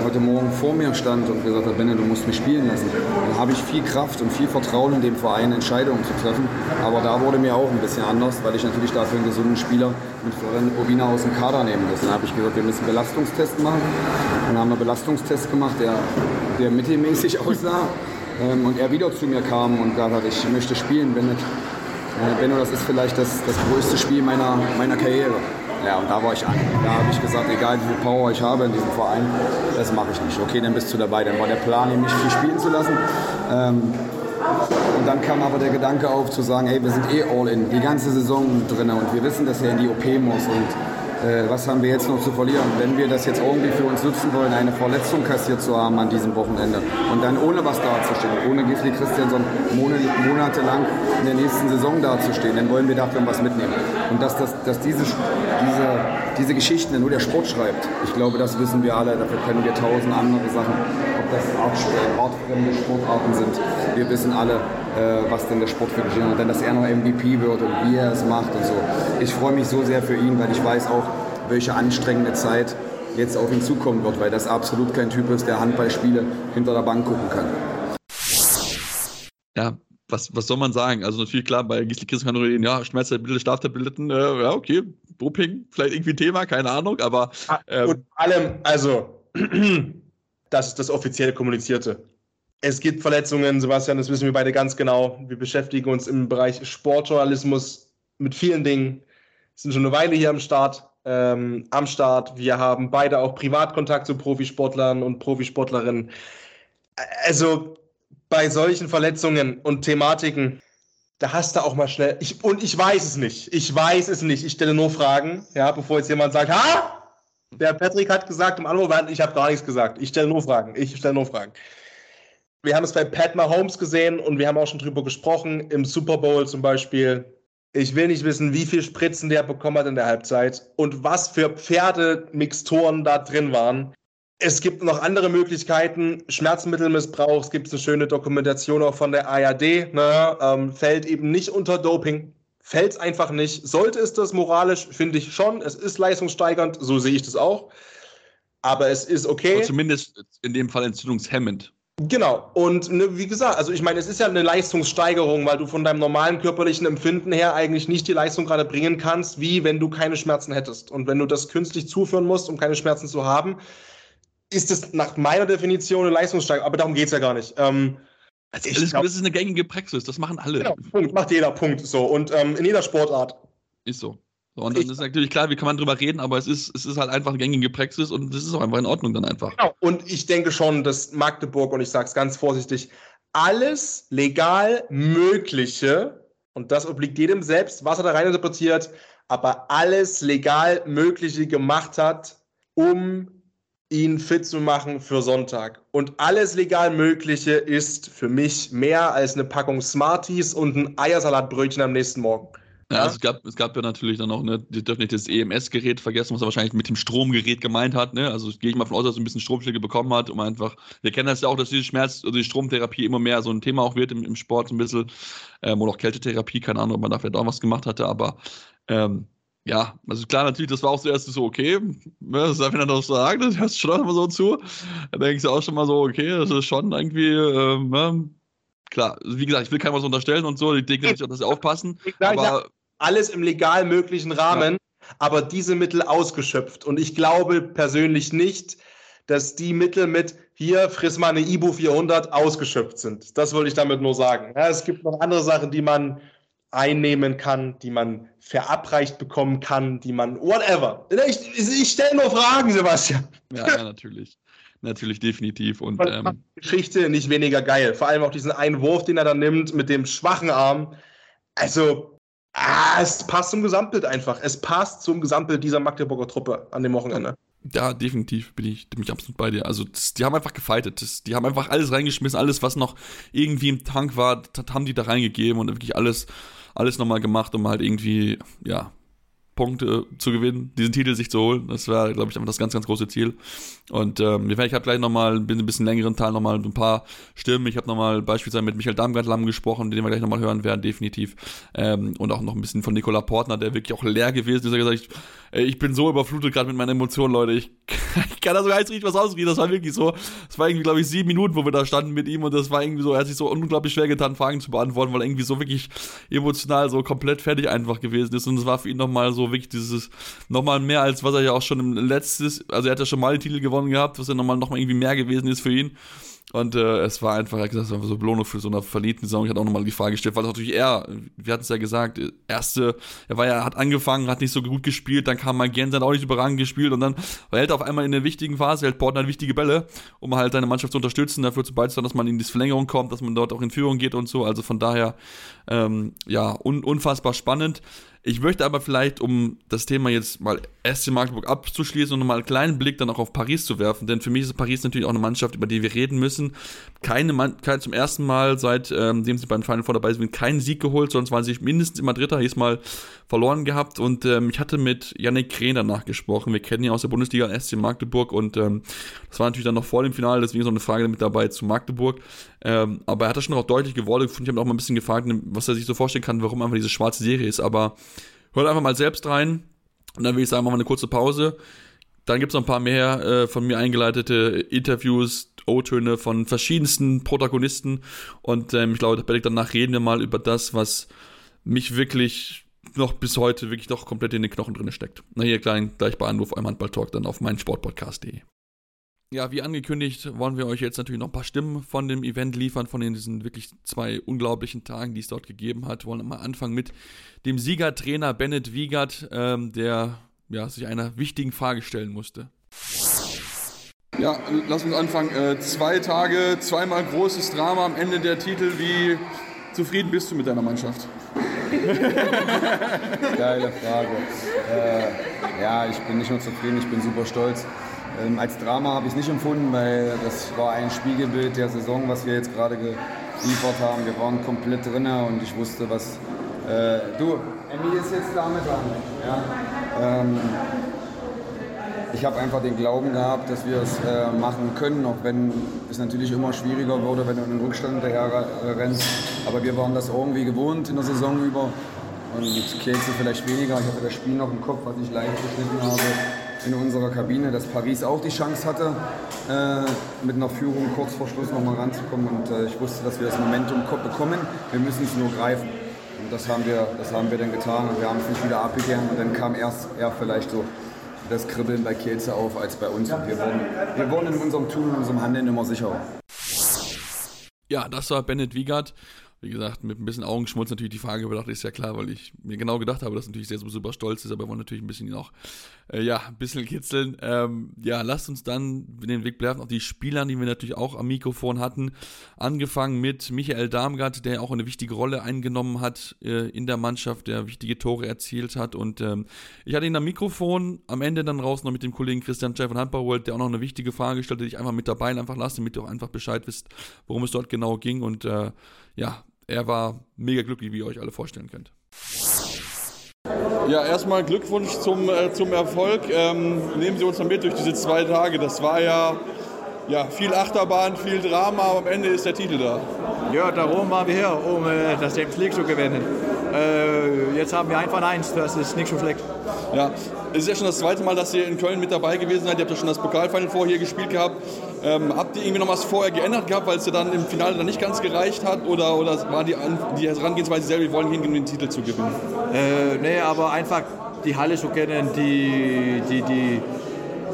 heute Morgen vor mir stand und gesagt hat, Benne, du musst mich spielen lassen, dann habe ich viel Kraft und viel Vertrauen in dem Verein, Entscheidungen zu treffen. Aber da wurde mir auch ein bisschen anders, weil ich natürlich dafür einen gesunden Spieler mit Florian Urbina aus dem Kader nehmen muss. Dann habe ich gesagt, wir müssen einen Belastungstest machen. Dann haben wir einen Belastungstest gemacht, der, der mittelmäßig aussah. Ähm, und er wieder zu mir kam und gesagt hat, ich möchte spielen, Bennett. Äh, Benno, das ist vielleicht das, das größte Spiel meiner, meiner Karriere. Ja, und da war ich an. Da habe ich gesagt, egal wie viel Power ich habe in diesem Verein, das mache ich nicht. Okay, dann bist du dabei. Dann war der Plan, ihn nicht viel spielen zu lassen. Ähm, und dann kam aber der Gedanke auf, zu sagen, hey, wir sind eh all in, die ganze Saison drin und wir wissen, dass er in die OP muss und äh, was haben wir jetzt noch zu verlieren? Wenn wir das jetzt irgendwie für uns nutzen wollen, eine Verletzung kassiert zu haben an diesem Wochenende und dann ohne was dazustehen, ohne Gisli Christiansson monatelang in der nächsten Saison dazustehen, dann wollen wir dafür was mitnehmen. Und dass, dass, dass diese, diese, diese Geschichten nur der Sport schreibt, ich glaube, das wissen wir alle, dafür können wir tausend andere Sachen, ob das artfremde Sportarten sind. Wir wissen alle, äh, was denn der Sport für Geschichten und dann, dass er noch MVP wird und wie er es macht und so. Ich freue mich so sehr für ihn, weil ich weiß auch, welche anstrengende Zeit jetzt auf ihn zukommen wird, weil das absolut kein Typ ist, der Handballspiele hinter der Bank gucken kann. Ja, was, was soll man sagen? Also natürlich klar, bei Gisli Christen kann man reden, ja, Schmerztabletten, Schlaftabletten, äh, ja, okay, Doping, vielleicht irgendwie Thema, keine Ahnung, aber... Ähm, und allem, also, das ist das offiziell kommunizierte. Es gibt Verletzungen, Sebastian, das wissen wir beide ganz genau. Wir beschäftigen uns im Bereich Sportjournalismus mit vielen Dingen, sind schon eine Weile hier am Start. Ähm, am Start. Wir haben beide auch Privatkontakt zu Profisportlern und Profisportlerinnen. Also bei solchen Verletzungen und Thematiken, da hast du auch mal schnell. Ich, und ich weiß es nicht. Ich weiß es nicht. Ich stelle nur Fragen, ja, bevor jetzt jemand sagt, ha! Der Patrick hat gesagt im Anruf, ich habe gar nichts gesagt. Ich stelle nur Fragen. Ich stelle nur Fragen. Wir haben es bei Pat Mahomes gesehen und wir haben auch schon drüber gesprochen, im Super Bowl zum Beispiel. Ich will nicht wissen, wie viel Spritzen der bekommen hat in der Halbzeit und was für Pferdemixturen da drin waren. Es gibt noch andere Möglichkeiten. Schmerzmittelmissbrauch. Es gibt eine schöne Dokumentation auch von der ARD. Ne? Ähm, fällt eben nicht unter Doping. Fällt es einfach nicht. Sollte es das moralisch, finde ich schon. Es ist leistungssteigernd. So sehe ich das auch. Aber es ist okay. Aber zumindest in dem Fall entzündungshemmend. Genau. Und ne, wie gesagt, also ich meine, es ist ja eine Leistungssteigerung, weil du von deinem normalen körperlichen Empfinden her eigentlich nicht die Leistung gerade bringen kannst, wie wenn du keine Schmerzen hättest. Und wenn du das künstlich zuführen musst, um keine Schmerzen zu haben, ist es nach meiner Definition eine Leistungssteigerung. Aber darum geht es ja gar nicht. Ähm, also ich glaub, das ist eine gängige Praxis, das machen alle. Genau, Punkt, macht jeder, Punkt. So. Und ähm, in jeder Sportart. Ist so. So, und dann ist natürlich klar, wie kann man drüber reden, aber es ist, es ist halt einfach gängige Praxis und das ist auch einfach in Ordnung dann einfach. Genau. Und ich denke schon, dass Magdeburg, und ich sage es ganz vorsichtig, alles legal Mögliche, und das obliegt jedem selbst, was er da rein interpretiert, aber alles legal Mögliche gemacht hat, um ihn fit zu machen für Sonntag. Und alles legal Mögliche ist für mich mehr als eine Packung Smarties und ein Eiersalatbrötchen am nächsten Morgen. Ja, also es gab, es gab ja natürlich dann auch, ne, die dürfen nicht das EMS-Gerät vergessen, was er wahrscheinlich mit dem Stromgerät gemeint hat, ne? Also gehe ich mal von aus, dass er ein bisschen Stromschläge bekommen hat, um einfach, wir kennen das ja auch, dass diese Schmerz, also die Stromtherapie immer mehr so ein Thema auch wird im, im Sport ein bisschen, ähm, oder auch Kältetherapie, keine Ahnung, ob man dafür da was gemacht hatte, aber ähm, ja, also klar, natürlich, das war auch zuerst so, okay, ne, das darf ich dann noch sagen, das hörst du schon immer so zu. Da denkst du auch schon mal so, okay, das ist schon irgendwie, ähm, ne, klar, wie gesagt, ich will keinem was unterstellen und so, ich denke natürlich auch, dass sie aufpassen. aber alles im legal möglichen Rahmen, ja. aber diese Mittel ausgeschöpft. Und ich glaube persönlich nicht, dass die Mittel mit hier, friss mal eine Ibu 400 ausgeschöpft sind. Das wollte ich damit nur sagen. Ja, es gibt noch andere Sachen, die man einnehmen kann, die man verabreicht bekommen kann, die man, whatever. Ich, ich stelle nur Fragen, Sebastian. Ja, ja natürlich. Natürlich, definitiv. Und ähm, Geschichte nicht weniger geil. Vor allem auch diesen einen Wurf, den er dann nimmt mit dem schwachen Arm. Also, ah, es passt zum Gesamtbild einfach. Es passt zum Gesamtbild dieser Magdeburger Truppe an dem Wochenende. Ja, definitiv bin ich, bin ich absolut bei dir. Also, das, die haben einfach gefightet. Das, die haben einfach alles reingeschmissen, alles, was noch irgendwie im Tank war, haben die da reingegeben und wirklich alles alles nochmal gemacht, um halt irgendwie, ja, Punkte zu gewinnen, diesen Titel sich zu holen. Das wäre, glaube ich, einfach das ganz, ganz große Ziel. Und ähm, ich habe gleich nochmal ein bisschen längeren Teil nochmal ein paar Stimmen. Ich habe nochmal beispielsweise mit Michael Damgard-Lamm gesprochen, den wir gleich nochmal hören werden, definitiv. Ähm, und auch noch ein bisschen von Nikola Portner, der wirklich auch leer gewesen ist. Er hat gesagt, ich, ich bin so überflutet gerade mit meinen Emotionen, Leute. Ich, ich kann da sogar jetzt richtig was ausreden. Das war wirklich so. Es war irgendwie, glaube ich, sieben Minuten, wo wir da standen mit ihm und das war irgendwie so, er hat sich so unglaublich schwer getan, Fragen zu beantworten, weil er irgendwie so wirklich emotional so komplett fertig einfach gewesen ist. Und es war für ihn nochmal so wirklich dieses, nochmal mehr als was er ja auch schon im letztes, also er hat ja schon mal den Titel gewonnen gehabt, was ja nochmal noch mal irgendwie mehr gewesen ist für ihn. Und äh, es war einfach, er hat gesagt, es war so Belohnung für so eine verliebten Saison. Ich hatte auch nochmal die Frage gestellt, weil natürlich er, wir hatten es ja gesagt, erste, er war ja, hat angefangen, hat nicht so gut gespielt, dann kam mal hat auch nicht überragend gespielt und dann hält er auf einmal in der wichtigen Phase, hält Portland wichtige Bälle, um halt seine Mannschaft zu unterstützen, dafür zu beizutragen, dass man in die Verlängerung kommt, dass man dort auch in Führung geht und so. Also von daher, ähm, ja, un unfassbar spannend. Ich möchte aber vielleicht, um das Thema jetzt mal SC Magdeburg abzuschließen und nochmal einen kleinen Blick dann auch auf Paris zu werfen, denn für mich ist Paris natürlich auch eine Mannschaft, über die wir reden müssen. Keine, Mann, kein, zum ersten Mal, seitdem ähm, sie beim Final Four dabei sind, keinen Sieg geholt, sonst waren sie mindestens immer Dritter, diesmal verloren gehabt und ähm, ich hatte mit Yannick Krehn danach gesprochen. Wir kennen ihn aus der Bundesliga SC Magdeburg und ähm, das war natürlich dann noch vor dem Finale, deswegen so eine Frage mit dabei zu Magdeburg. Ähm, aber er hat das schon auch deutlich gewollt. Ich habe auch mal ein bisschen gefragt, was er sich so vorstellen kann, warum einfach diese schwarze Serie ist. Aber hört einfach mal selbst rein. Und dann will ich sagen, machen wir eine kurze Pause. Dann gibt es noch ein paar mehr äh, von mir eingeleitete Interviews, O-Töne von verschiedensten Protagonisten. Und ähm, ich glaube, danach reden wir mal über das, was mich wirklich noch bis heute wirklich noch komplett in den Knochen drin steckt. Na hier klein, gleich bei Anruf eurem Handball-Talk dann auf meinsportpodcast.de. Ja, wie angekündigt, wollen wir euch jetzt natürlich noch ein paar Stimmen von dem Event liefern, von diesen wirklich zwei unglaublichen Tagen, die es dort gegeben hat. Wir wollen mal anfangen mit dem Siegertrainer Bennett Wiegert, ähm, der ja, sich einer wichtigen Frage stellen musste. Ja, lass uns anfangen. Äh, zwei Tage, zweimal großes Drama am Ende der Titel. Wie zufrieden bist du mit deiner Mannschaft? Geile Frage. Äh, ja, ich bin nicht nur zufrieden, ich bin super stolz. Ähm, als Drama habe ich es nicht empfunden, weil das war ein Spiegelbild der Saison, was wir jetzt gerade geliefert haben. Wir waren komplett drin und ich wusste, was. Äh, du, Emmy ist jetzt damit dran. Ja? Ähm, ich habe einfach den Glauben gehabt, dass wir es äh, machen können, auch wenn es natürlich immer schwieriger wurde, wenn du in den Rückstand daher rennst. Aber wir waren das irgendwie gewohnt in der Saison über. Und Kielce vielleicht weniger. Ich hatte das Spiel noch im Kopf, was ich live geschnitten habe in unserer Kabine, dass Paris auch die Chance hatte, äh, mit einer Führung kurz vor Schluss nochmal ranzukommen. Und äh, ich wusste, dass wir das Momentum bekommen. Wir müssen es nur greifen. Und das haben wir, das haben wir dann getan. Und wir haben es nicht wieder abgegeben. Und dann kam erst eher vielleicht so das Kribbeln bei Kielce auf als bei uns. Und wir wurden, wir wurden in unserem Tun und unserem Handeln immer sicherer. Ja, das war Bennett Wiegert wie gesagt, mit ein bisschen Augenschmutz natürlich die Frage bedacht, ist ja klar, weil ich mir genau gedacht habe, dass natürlich sehr super stolz ist, aber wir wollen natürlich ein bisschen auch, äh, ja, ein bisschen kitzeln. Ähm, ja, lasst uns dann den Weg bleiben auf die Spieler, die wir natürlich auch am Mikrofon hatten. Angefangen mit Michael Darmgard, der auch eine wichtige Rolle eingenommen hat äh, in der Mannschaft, der wichtige Tore erzielt hat. Und ähm, ich hatte ihn am Mikrofon, am Ende dann raus noch mit dem Kollegen Christian Chef von Handball der auch noch eine wichtige Frage stellte, die ich einfach mit dabei einfach lasse, damit ihr auch einfach Bescheid wisst, worum es dort genau ging. Und äh, ja, er war mega glücklich, wie ihr euch alle vorstellen könnt. Ja, erstmal Glückwunsch zum, äh, zum Erfolg. Ähm, nehmen Sie uns mal mit durch diese zwei Tage. Das war ja, ja viel Achterbahn, viel Drama, aber am Ende ist der Titel da. Ja, darum waren wir hier, um äh, das Champions League zu gewinnen. Äh, jetzt haben wir einfach eins, das ist nicht so schlecht. Ja, es ist ja schon das zweite Mal, dass ihr in Köln mit dabei gewesen seid. Ihr habt ja schon das Pokalfinale vorher hier gespielt gehabt. Ähm, habt ihr irgendwie noch was vorher geändert gehabt, weil es ja dann im Finale dann nicht ganz gereicht hat? Oder, oder war die, die Herangehensweise selber, wir wollen hingehen, um den Titel zu gewinnen? Äh, nee, aber einfach die Halle zu kennen, die, die, die,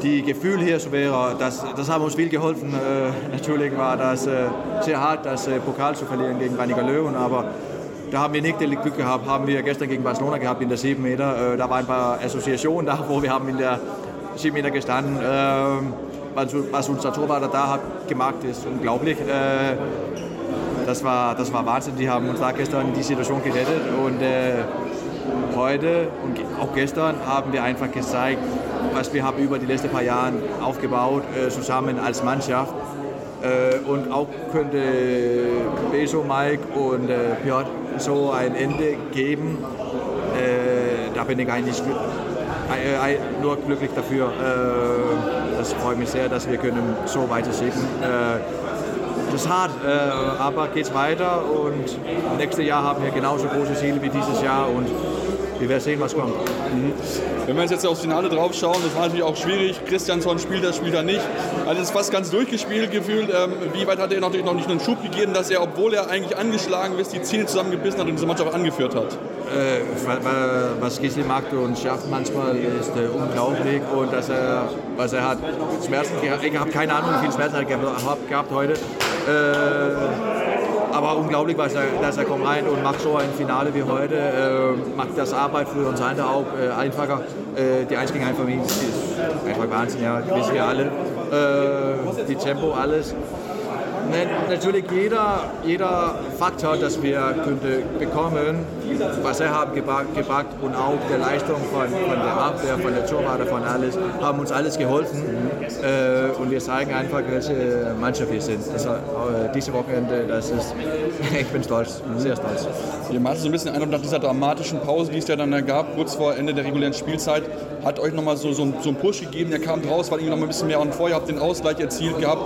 die Gefühl hier so wäre, das, das hat uns viel geholfen. Äh, natürlich war das äh, sehr hart, das äh, Pokal zu verlieren gegen Rheiniger Löwen, aber da haben wir nicht das Glück gehabt, haben wir gestern gegen Barcelona gehabt in der 7 Meter. Da waren ein paar Assoziationen da, wo wir haben in der 7 Meter gestanden. Was, was unser Torwart da hat gemacht, ist unglaublich. Äh, das war, das war Wahnsinn. Die haben uns da gestern die Situation gerettet und heute und auch gestern haben wir einfach gezeigt, was wir haben über die letzten paar Jahre aufgebaut, äh, zusammen als Mannschaft. Äh, und auch könnte Beso, Mike und äh, Piotr so ein Ende geben. Äh, da bin ich eigentlich nur glücklich dafür. Das freut mich sehr, dass wir können so weiter schicken. das ist hart, aber geht's weiter und nächstes Jahr haben wir genauso große Ziele wie dieses Jahr und wir werden sehen, was kommt. Mhm. Wenn wir jetzt aufs Finale drauf schauen, das war natürlich auch schwierig. Christiansson spielt das, spielt er nicht. Also es ist fast ganz durchgespielt gefühlt. Ähm, wie weit hat er natürlich noch nicht einen Schub gegeben, dass er, obwohl er eigentlich angeschlagen ist, die Zähne zusammengebissen hat und diese Mannschaft angeführt hat? Äh, was Gisli macht und schafft manchmal ist äh, unglaublich und dass er, was er hat, Schmerzen gehabt, ich habe keine Ahnung, wie viel Schmerzen er gehabt, gehabt heute. Äh, aber unglaublich, dass er, dass er kommt rein und macht so ein Finale wie heute, äh, macht das Arbeit für uns alle auch äh, einfacher. Äh, die 1 gegen 1 Familie ist einfach Wahnsinn, ja, wissen wir alle. Äh, die Tempo, alles natürlich jeder, jeder Faktor, das wir könnte bekommen, was er gebracht, gebracht und auch der Leistung von, von der Abwehr, von der Torwarte, von alles, haben uns alles geholfen. Äh, und wir zeigen einfach, welche Mannschaft wir sind. Das, äh, diese Wochenende, das ist, ich bin stolz, sehr stolz. Ihr macht so ein bisschen Eindruck nach dieser dramatischen Pause, die es ja dann gab, kurz vor Ende der regulären Spielzeit, hat euch nochmal so, so, so einen Push gegeben, der kam raus, weil ihr noch mal ein bisschen mehr on vorher habt den Ausgleich erzielt gehabt.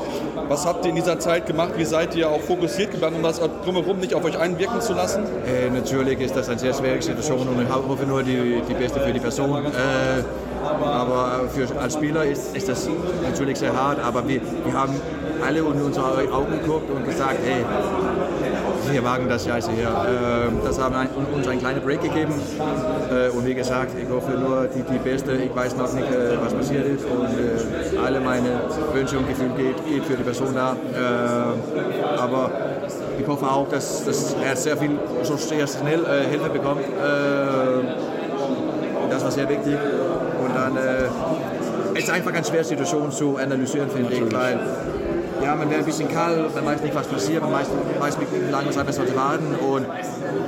Was habt ihr in dieser Zeit gemacht? Wie seid ihr auch fokussiert geblieben, um das drumherum nicht auf euch einwirken zu lassen? Äh, natürlich ist das eine sehr schwierige Situation und ich hoffe nur die, die beste für die Person. Äh, aber für, als Spieler ist, ist das natürlich sehr hart, aber wir, wir haben alle in unsere Augen geguckt und gesagt, hey, wir wagen das Scheiße hier. Ähm, das haben uns einen kleinen Break gegeben. Äh, und wie gesagt, ich hoffe nur die, die Beste. Ich weiß noch nicht, äh, was passiert ist. Und äh, alle meine Wünsche und Gefühle geht, geht für die Person da. aber ich hoffe auch, dass, dass er sehr viel, so sehr schnell Hilfe bekommt. das war sehr wichtig. Und dann es ist einfach eine schwere Situation zu analysieren, finde ich, weil ja, man wäre ein bisschen kalt, man weiß nicht, was passiert, man weiß, weiß nicht, wie lange Zeit man sollte warten. Und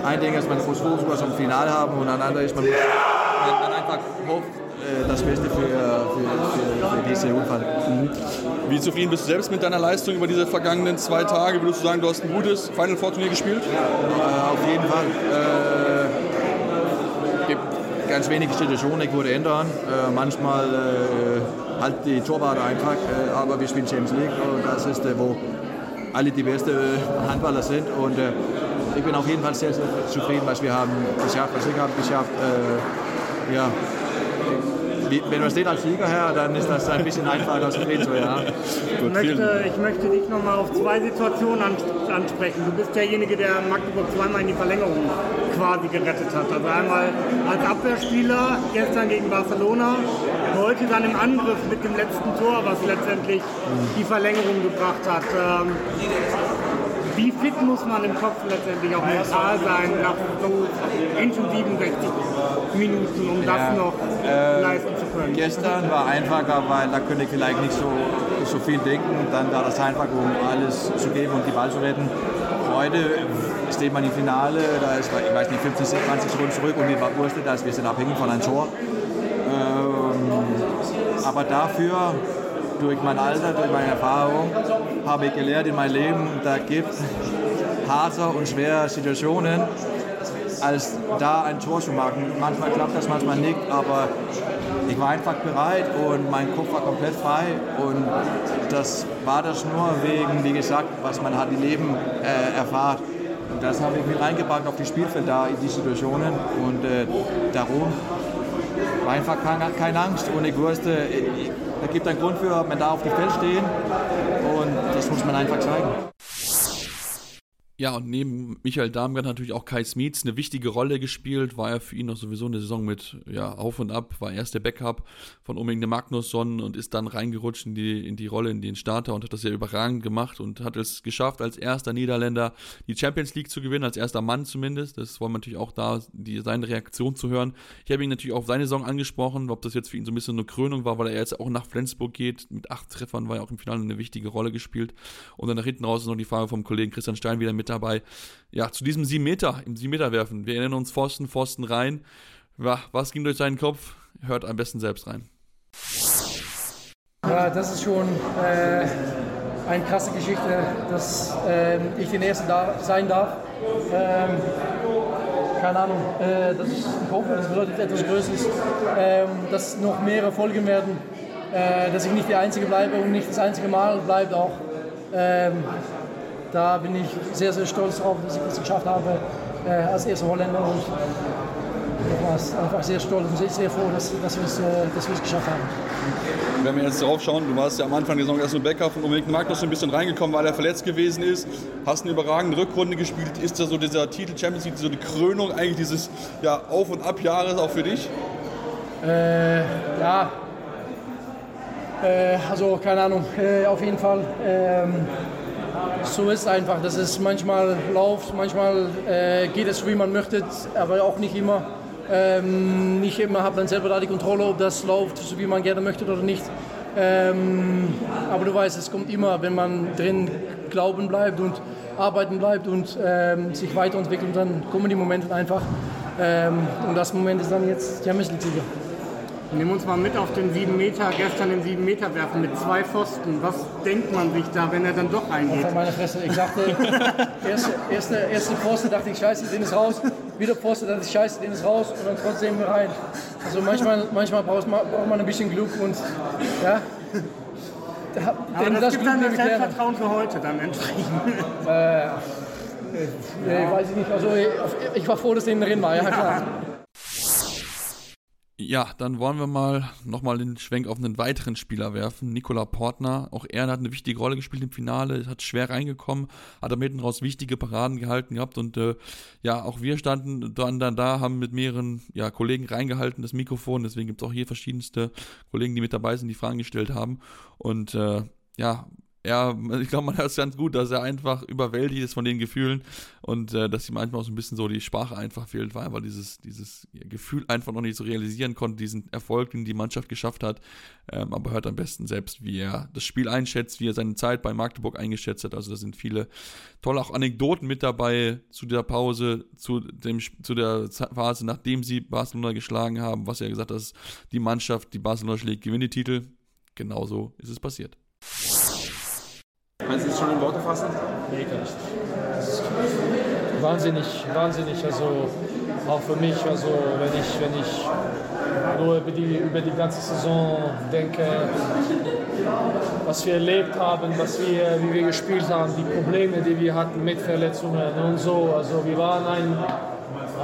ein Ding ist, man muss Fokus am Finale haben und ein anderes ist, man, man einfach hofft, äh, das Beste für, für, für, für diese Unfall. Mhm. Wie zufrieden bist du selbst mit deiner Leistung über diese vergangenen zwei Tage? Würdest du sagen, du hast ein gutes Final Four Turnier gespielt? Äh, auf jeden Fall. Äh, gibt ganz wenige Situationen, ich würde ändern. Äh, manchmal äh, halt die Torwarte einfach, äh, aber wir spielen Champions League und das ist, äh, wo alle die besten äh, Handballer sind und ich bin auf jeden Fall sehr, sehr zufrieden, was wir haben geschafft, was ich habe geschafft. ja, wenn man steht als Sieger her, dann ist das ein bisschen einfacher als zufrieden zu ja. ich, möchte, ich möchte dich noch mal auf zwei Situationen ansprechen. Du bist derjenige, der Magdeburg zweimal in die Verlängerung quasi gerettet hat. Also einmal als Abwehrspieler gestern gegen Barcelona, heute dann im Angriff mit dem letzten Tor, was letztendlich die Verlängerung gebracht hat. Wie fit muss man im Kopf letztendlich auch mental sein nach so intensiven 60 Minuten, um das noch äh, leisten zu können? Gestern war einfacher, weil da könnte ich vielleicht nicht so, so viel denken. Dann war das einfach, um alles zu geben und die Ball zu retten. Heute steht man im Finale, da ist, ich weiß nicht, 15, 20 Sekunden zurück und wir wussten, dass wir sind abhängig von einem Tor. Ähm, aber dafür durch mein Alter, durch meine Erfahrung, habe ich gelernt in meinem Leben, da gibt es harte und schwere Situationen, als da ein Tor zu machen. Manchmal klappt das, manchmal nicht, aber ich war einfach bereit und mein Kopf war komplett frei und das war das nur wegen, wie gesagt, was man hat im Leben äh, erfahrt. Und das habe ich mir reingepackt auf die Spielfeld da in die Situationen und äh, darum war einfach keine, keine Angst und ich wusste, es gibt einen Grund für, man darf auf dem Feld stehen und das muss man einfach zeigen. Ja, und neben Michael Darmgard natürlich auch Kai Smietz eine wichtige Rolle gespielt. War er für ihn noch sowieso eine Saison mit ja, Auf und Ab, war erst der Backup von Oming Magnusson und ist dann reingerutscht in die, in die Rolle, in den Starter und hat das ja überragend gemacht und hat es geschafft, als erster Niederländer die Champions League zu gewinnen, als erster Mann zumindest. Das wollen wir natürlich auch da, die, seine Reaktion zu hören. Ich habe ihn natürlich auch auf seine Saison angesprochen, ob das jetzt für ihn so ein bisschen eine Krönung war, weil er jetzt auch nach Flensburg geht. Mit acht Treffern war er auch im Finale eine wichtige Rolle gespielt. Und dann nach hinten raus ist noch die Frage vom Kollegen Christian Stein wieder mit dabei. Ja, zu diesem 7 Meter, im 7 Meter werfen. Wir erinnern uns Pfosten, Pfosten rein. Was ging durch seinen Kopf? Hört am besten selbst rein. Ja, das ist schon äh, eine krasse Geschichte, dass äh, ich den Ersten da sein darf. Ähm, keine Ahnung, äh, das ist ein Kopf, das bedeutet etwas Größeres, ähm, dass noch mehrere folgen werden, äh, dass ich nicht der Einzige bleibe und nicht das einzige Mal bleibt auch. Da bin ich sehr, sehr stolz drauf, dass ich das geschafft habe äh, als erster Holländer und nochmals einfach sehr stolz und sehr, sehr froh, dass, dass wir es äh, geschafft haben. Wenn wir jetzt drauf schauen, du warst ja am Anfang der Saison erst nur Bäcker von Dominik Magnus ein bisschen reingekommen, weil er verletzt gewesen ist. Hast eine überragende Rückrunde gespielt. Ist da so dieser Titel Champions League, so die Krönung eigentlich dieses ja, Auf- und Ab-Jahres auch für dich? Äh, ja, äh, also keine Ahnung, äh, auf jeden Fall. Ähm, so ist es einfach. Das ist manchmal läuft, manchmal äh, geht es wie man möchte, aber auch nicht immer. Ähm, nicht immer hat man selber da die Kontrolle, ob das läuft, so wie man gerne möchte oder nicht. Ähm, aber du weißt, es kommt immer, wenn man drin glauben bleibt und arbeiten bleibt und ähm, sich weiterentwickelt, dann kommen die Momente einfach. Ähm, und das Moment ist dann jetzt Champions League-Sieger. Nehmen uns mal mit auf den 7 Meter, gestern den 7 Meter werfen mit zwei Pfosten. Was denkt man sich da, wenn er dann doch reingeht? Auf meine Fresse. Ich dachte, erste, erste, erste Pfosten dachte ich, scheiße, den ist raus. Wieder Pfosten dachte ich, scheiße, den ist raus und dann trotzdem rein. Also manchmal, manchmal braucht, man, braucht man ein bisschen Glück und ja. Da, Aber das, das gibt dann das Selbstvertrauen für heute dann entsprechend. Äh, äh, weiß ich nicht. Also ich, ich war froh, dass der drin war, ja klar. Ja, dann wollen wir mal nochmal den Schwenk auf einen weiteren Spieler werfen. Nikola Portner. Auch er hat eine wichtige Rolle gespielt im Finale, hat schwer reingekommen, hat am hinten raus wichtige Paraden gehalten gehabt und äh, ja, auch wir standen dann, dann da, haben mit mehreren ja, Kollegen reingehalten, das Mikrofon. Deswegen gibt es auch hier verschiedenste Kollegen, die mit dabei sind, die Fragen gestellt haben. Und äh, ja, ja, ich glaube, man hört es ganz gut, dass er einfach überwältigt ist von den Gefühlen und äh, dass ihm manchmal auch so ein bisschen so die Sprache einfach fehlt, weil er dieses, dieses Gefühl einfach noch nicht so realisieren konnte, diesen Erfolg, den die Mannschaft geschafft hat. Ähm, aber hört am besten selbst, wie er das Spiel einschätzt, wie er seine Zeit bei Magdeburg eingeschätzt hat. Also da sind viele tolle auch Anekdoten mit dabei zu der Pause, zu, dem, zu der Phase, nachdem sie Barcelona geschlagen haben, was er gesagt hat, dass die Mannschaft, die Barcelona schlägt, gewinnt die Titel. Genauso ist es passiert. Kannst du es schon in Worte fassen? Nee, kann ich nicht. Wahnsinnig, wahnsinnig. Also auch für mich, also wenn ich, wenn ich nur über die, über die ganze Saison denke, was wir erlebt haben, was wir, wie wir gespielt haben, die Probleme, die wir hatten mit Verletzungen und so. Also wir waren ein,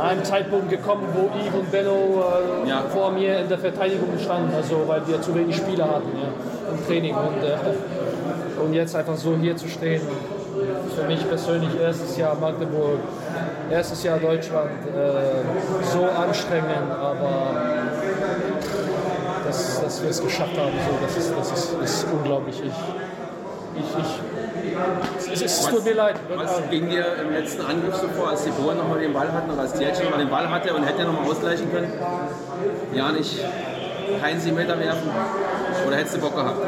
an einem Zeitpunkt gekommen, wo Yves und Benno äh, ja. vor mir in der Verteidigung standen, also weil wir zu wenig Spieler hatten ja, im Training. Und, äh, und jetzt einfach so hier zu stehen. Für mich persönlich erstes Jahr Magdeburg, erstes Jahr Deutschland, äh, so anstrengend, aber dass, dass wir es geschafft haben, so, das, ist, das ist, ist unglaublich. Ich, ich, ich, es, es tut mir leid. Was ging dir im letzten Angriff so vor, als die Bohlen nochmal den Ball hatten oder als Tierchen nochmal den Ball hatte und hätte nochmal ausgleichen können? Ja, nicht keinen 7 Meter werfen? Oder hättest du Bock gehabt?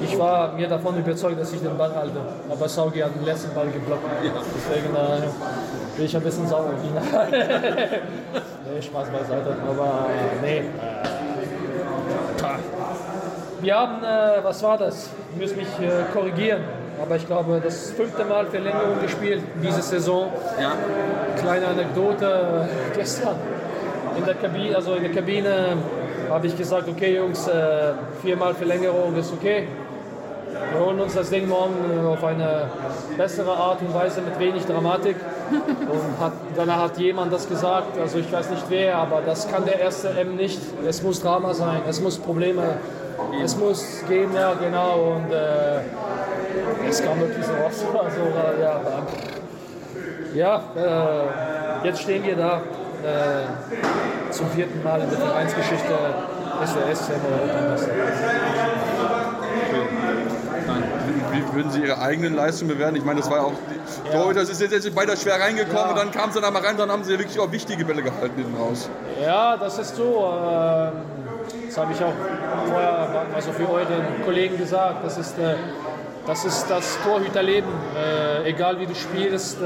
Ich war mir davon überzeugt, dass ich den Ball halte. Aber Saugi hat den letzten Ball geblockt. Ja. Deswegen äh, bin ich ein bisschen sauer. nee, Spaß beiseite. Aber äh, nee. Äh, wir haben, äh, was war das? Ich muss mich äh, korrigieren. Aber ich glaube, das fünfte Mal Verlängerung gespielt diese Saison. Ja. Kleine Anekdote gestern in der Kabine, also in der Kabine habe ich gesagt, okay Jungs, äh, viermal Verlängerung ist okay. Wir holen uns das Ding morgen äh, auf eine bessere Art und Weise mit wenig Dramatik. Und hat, danach hat jemand das gesagt, also ich weiß nicht wer, aber das kann der erste M nicht. Es muss Drama sein, es muss Probleme, es muss gehen, ja genau. Und äh, es kam wirklich so raus. Also, äh, ja, ja äh, jetzt stehen wir da äh, zum vierten Mal in der Vereinsgeschichte SWS Europameister. Würden Sie Ihre eigenen Leistungen bewerten? Ich meine, das war auch. Die Ja. Torhüter sind jetzt beide schwer reingekommen Ja. und dann kam es dann einmal rein, dann haben sie wirklich auch wichtige Bälle gehalten hinten raus. Ja, das ist so. ähm, Das habe ich auch vorher also für eure Kollegen gesagt. Das ist, äh, das, ist das Torhüterleben. Äh, Egal wie du spielst, äh,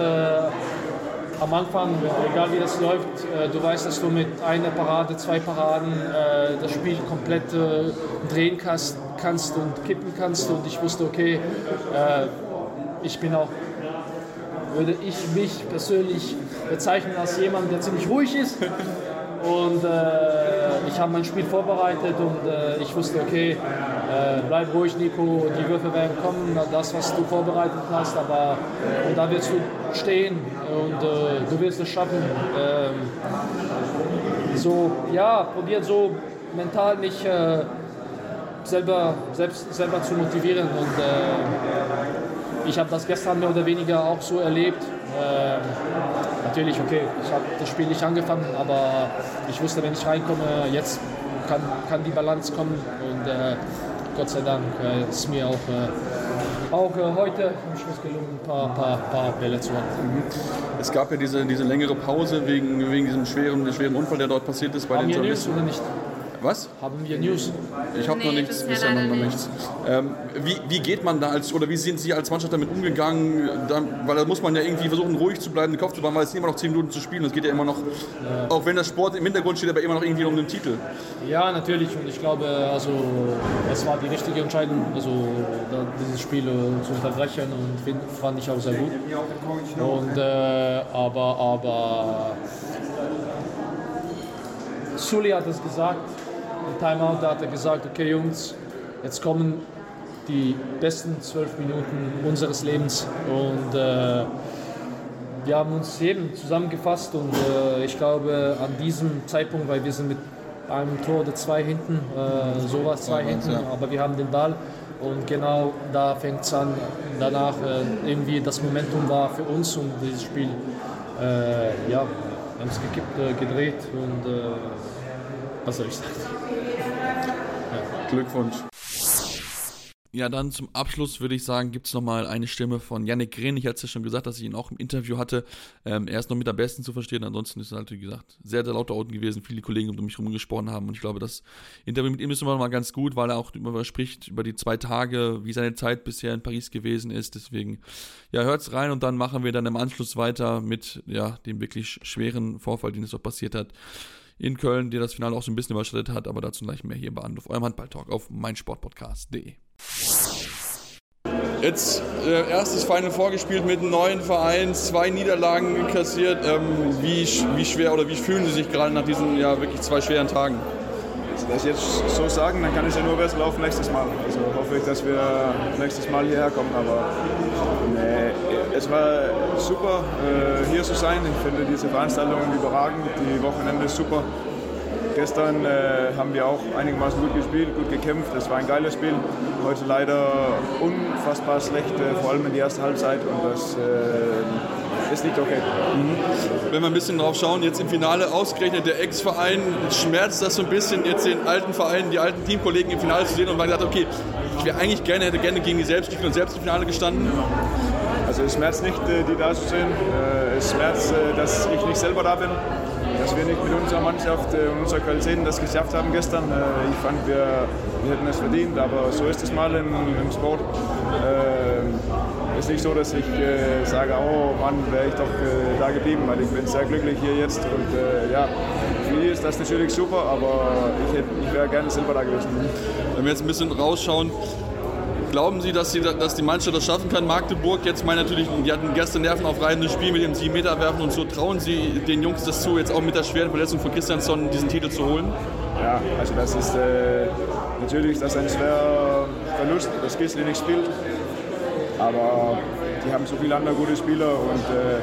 am Anfang, egal wie das läuft, äh, du weißt, dass du mit einer Parade, zwei Paraden äh, das Spiel komplett äh, drehen kannst, kannst und kippen kannst. Und ich wusste, okay, ich bin auch würde ich mich persönlich bezeichnen als jemand, der ziemlich ruhig ist. Und äh, ich habe mein Spiel vorbereitet und äh, ich wusste, okay, äh, bleib ruhig, Nico, die Würfe werden kommen, das, was du vorbereitet hast, aber und da wirst du stehen und äh, du wirst es schaffen. Ähm, so, ja, probiert so mental mich äh, selber, selbst, selber zu motivieren und äh, ich habe das gestern mehr oder weniger auch so erlebt. Ähm, natürlich, okay, ich habe das Spiel nicht angefangen, aber ich wusste, wenn ich reinkomme, jetzt kann, kann die Balance kommen und äh, Gott sei Dank äh, ist mir auch, äh, auch äh, heute am Schluss gelungen, ein paar, paar, paar Bälle zu halten. Es gab ja diese, diese längere Pause wegen, wegen diesem schweren, schweren Unfall, der dort passiert ist bei Haben den Journalisten. oder nicht? Was? Haben wir News? Ich habe noch Nee, nichts, bisher noch, noch nichts. Ähm, wie, wie geht man da als, oder wie sind Sie als Mannschaft damit umgegangen? Da, weil da muss man ja irgendwie versuchen, ruhig zu bleiben, den Kopf zu bewahren, weil es sind immer noch 10 Minuten zu spielen. Es geht ja immer noch, auch wenn das Sport im Hintergrund steht, aber immer noch irgendwie um den Titel. Ja, natürlich. Und ich glaube, also, es war die richtige Entscheidung, also, da, dieses Spiel äh, zu unterbrechen und find, fand ich auch sehr gut. Und, äh, aber, aber Sully hat es gesagt, im Timeout da hat er gesagt, okay Jungs, jetzt kommen die besten zwölf Minuten unseres Lebens und äh, wir haben uns eben zusammengefasst und äh, ich glaube an diesem Zeitpunkt, weil wir sind mit einem Tor oder zwei hinten, äh, sowas zwei hinten, ja. aber wir haben den Ball und genau da fängt es an. Danach äh, irgendwie das Momentum war für uns und dieses Spiel, äh, ja, wir haben es gekippt, äh, gedreht und äh, was soll ich sagen? Glückwunsch. Ja, dann zum Abschluss würde ich sagen, gibt es nochmal eine Stimme von Yannick Green. Ich hatte es ja schon gesagt, dass ich ihn auch im Interview hatte. Ähm, er ist noch mit am besten zu verstehen. Ansonsten ist es halt, wie gesagt, sehr, sehr lauter unten gewesen. Viele Kollegen um mich herum gesprochen haben. Und ich glaube, das Interview mit ihm ist immer mal ganz gut, weil er auch über spricht, über die zwei Tage, wie seine Zeit bisher in Paris gewesen ist. Deswegen, ja, hört's rein und dann machen wir dann im Anschluss weiter mit, ja, dem wirklich schweren Vorfall, den es auch passiert hat in Köln, der das Finale auch so ein bisschen überschattet hat, aber dazu gleich mehr hier bei Anruf, eurem Handball-Talk auf meinsportpodcast.de. Jetzt äh, erstes Final vorgespielt mit einem neuen Verein, zwei Niederlagen kassiert. Ähm, wie, wie schwer oder wie fühlen Sie sich gerade nach diesen ja wirklich zwei schweren Tagen? Das jetzt so sagen, dann kann es ja nur besser laufen nächstes Mal. Also hoffe ich, dass wir nächstes Mal hierher kommen. Aber nee, es war super, äh, hier zu sein. Ich finde diese Veranstaltung überragend. Die Wochenende ist super. Gestern äh, haben wir auch einigermaßen gut gespielt, gut gekämpft. Es war ein geiles Spiel. Heute leider unfassbar schlecht, äh, vor allem in der ersten Halbzeit. Und das äh, ist nicht okay. Wenn wir ein bisschen drauf schauen, jetzt im Finale ausgerechnet der Ex-Verein, schmerzt das so ein bisschen, jetzt den alten Verein, die alten Teamkollegen im Finale zu sehen und man gesagt, okay, ich wäre eigentlich gerne, hätte gerne gegen die selbst gespielt und selbst im Finale gestanden. Also es schmerzt nicht, äh, die da zu sehen. Äh, Es schmerzt, äh, dass ich nicht selber da bin. Dass wir nicht mit unserer Mannschaft äh, und unserer Qualität das geschafft haben gestern. Äh, Ich fand, wir, wir hätten es verdient, aber so ist es mal im, im Sport. Es ist nicht so, dass ich äh, sage, oh Mann, wäre ich doch äh, da geblieben, weil ich bin sehr glücklich hier jetzt. Und äh, ja, für die ist das natürlich super, aber ich, ich wäre gerne selber da gewesen. Wenn wir jetzt ein bisschen rausschauen, Glauben Sie, dass, Sie, dass die Mannschaft das schaffen kann? Magdeburg jetzt meinen natürlich, die hatten gestern nervenaufreibendes Spiel mit dem 7 Meter werfen und so. Trauen Sie den Jungs das zu, jetzt auch mit der schweren Verletzung von Christiansson diesen Titel zu holen? Ja, also das ist äh, natürlich das ist ein schwerer Verlust, dass Gisli nicht spielt. Aber die haben so viele andere gute Spieler und äh,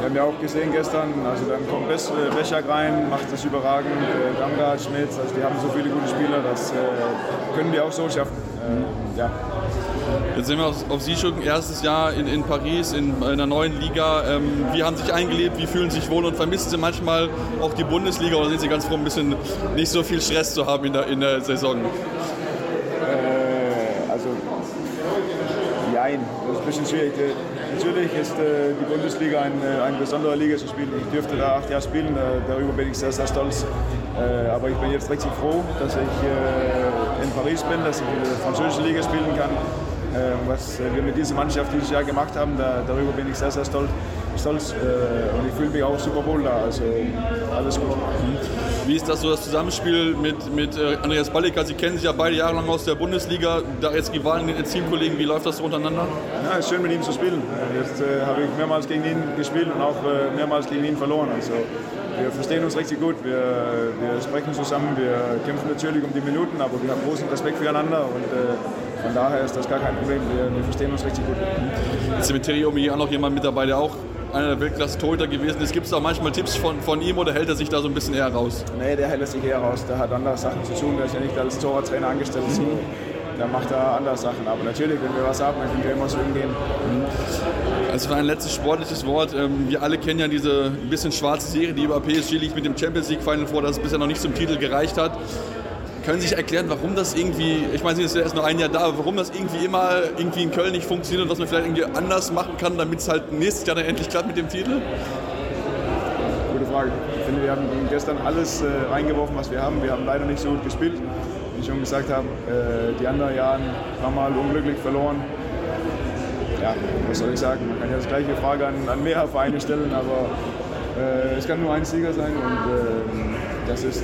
wir haben ja auch gesehen gestern, also dann kommt Beschak rein, macht das überragend, äh, Damgard, Schmitz, also die haben so viele gute Spieler, das äh, können die auch so schaffen. Äh, ja. Jetzt sind wir auf, auf Sie schon erstes Jahr in, in Paris, in, in einer neuen Liga. Ähm, wie haben Sie sich eingelebt, wie fühlen Sie sich wohl und vermissen Sie manchmal auch die Bundesliga oder sind Sie ganz froh, ein bisschen nicht so viel Stress zu haben in der, in der Saison? Äh, also, nein, das ist ein bisschen schwierig. Natürlich ist äh, die Bundesliga ein, äh, eine besondere Liga zu spielen. Ich dürfte da acht Jahre spielen, äh, darüber bin ich sehr, sehr stolz. Äh, aber ich bin jetzt richtig froh, dass ich äh, in Paris bin, dass ich in der französischen Liga spielen kann. Äh, was wir mit dieser Mannschaft dieses Jahr gemacht haben, da, darüber bin ich sehr, sehr stolz. stolz und ich fühle mich auch super wohl da. Also alles gut. Wie ist das so das Zusammenspiel mit, mit Andreas Balliker? Sie kennen sich ja beide Jahre lang aus der Bundesliga, da jetzt Rivalen, den Teamkollegen. Wie läuft das so untereinander? Ja, es ist schön mit ihm zu spielen. Jetzt äh, habe ich mehrmals gegen ihn gespielt und auch äh, mehrmals gegen ihn verloren. Also, wir verstehen uns richtig gut, wir, wir sprechen zusammen, wir kämpfen natürlich um die Minuten, aber wir haben großen Respekt füreinander und äh, von daher ist das gar kein Problem, wir, wir verstehen uns richtig gut. Jetzt ist mit Terry Omi auch noch jemand mit dabei, der auch einer der Weltklasse-Torhüter gewesen ist. Gibt es da manchmal Tipps von, von ihm oder hält er sich da so ein bisschen eher raus? Nee, der hält sich eher raus. Der hat andere Sachen zu tun. Der ist ja nicht als Torwarttrainer angestellt. Mhm. Der macht da andere Sachen. Aber natürlich, wenn wir was haben, dann können wir immer so umgehen. Also ein letztes sportliches Wort. Ähm, wir alle kennen ja diese ein bisschen schwarze Serie, die über PSG liegt mit dem Champions League Final vor, das bisher noch nicht zum Titel gereicht hat. Können Sie sich erklären, warum das irgendwie, ich meine, Sie sind erst nur ein Jahr da, warum das irgendwie immer irgendwie in Köln nicht funktioniert und was man vielleicht irgendwie anders machen kann, damit es halt nächstes Jahr dann endlich klappt mit dem Titel? Gute Frage. Ich finde, wir haben gestern alles äh, reingeworfen, was wir haben. Wir haben leider nicht so gut gespielt. Wie ich schon gesagt habe, äh, die anderen Jahre haben mal unglücklich verloren. Ja, was soll ich sagen? Man kann ja das gleiche Frage an, an mehrere Vereine stellen, aber äh, es kann nur ein Sieger sein und ähm, das ist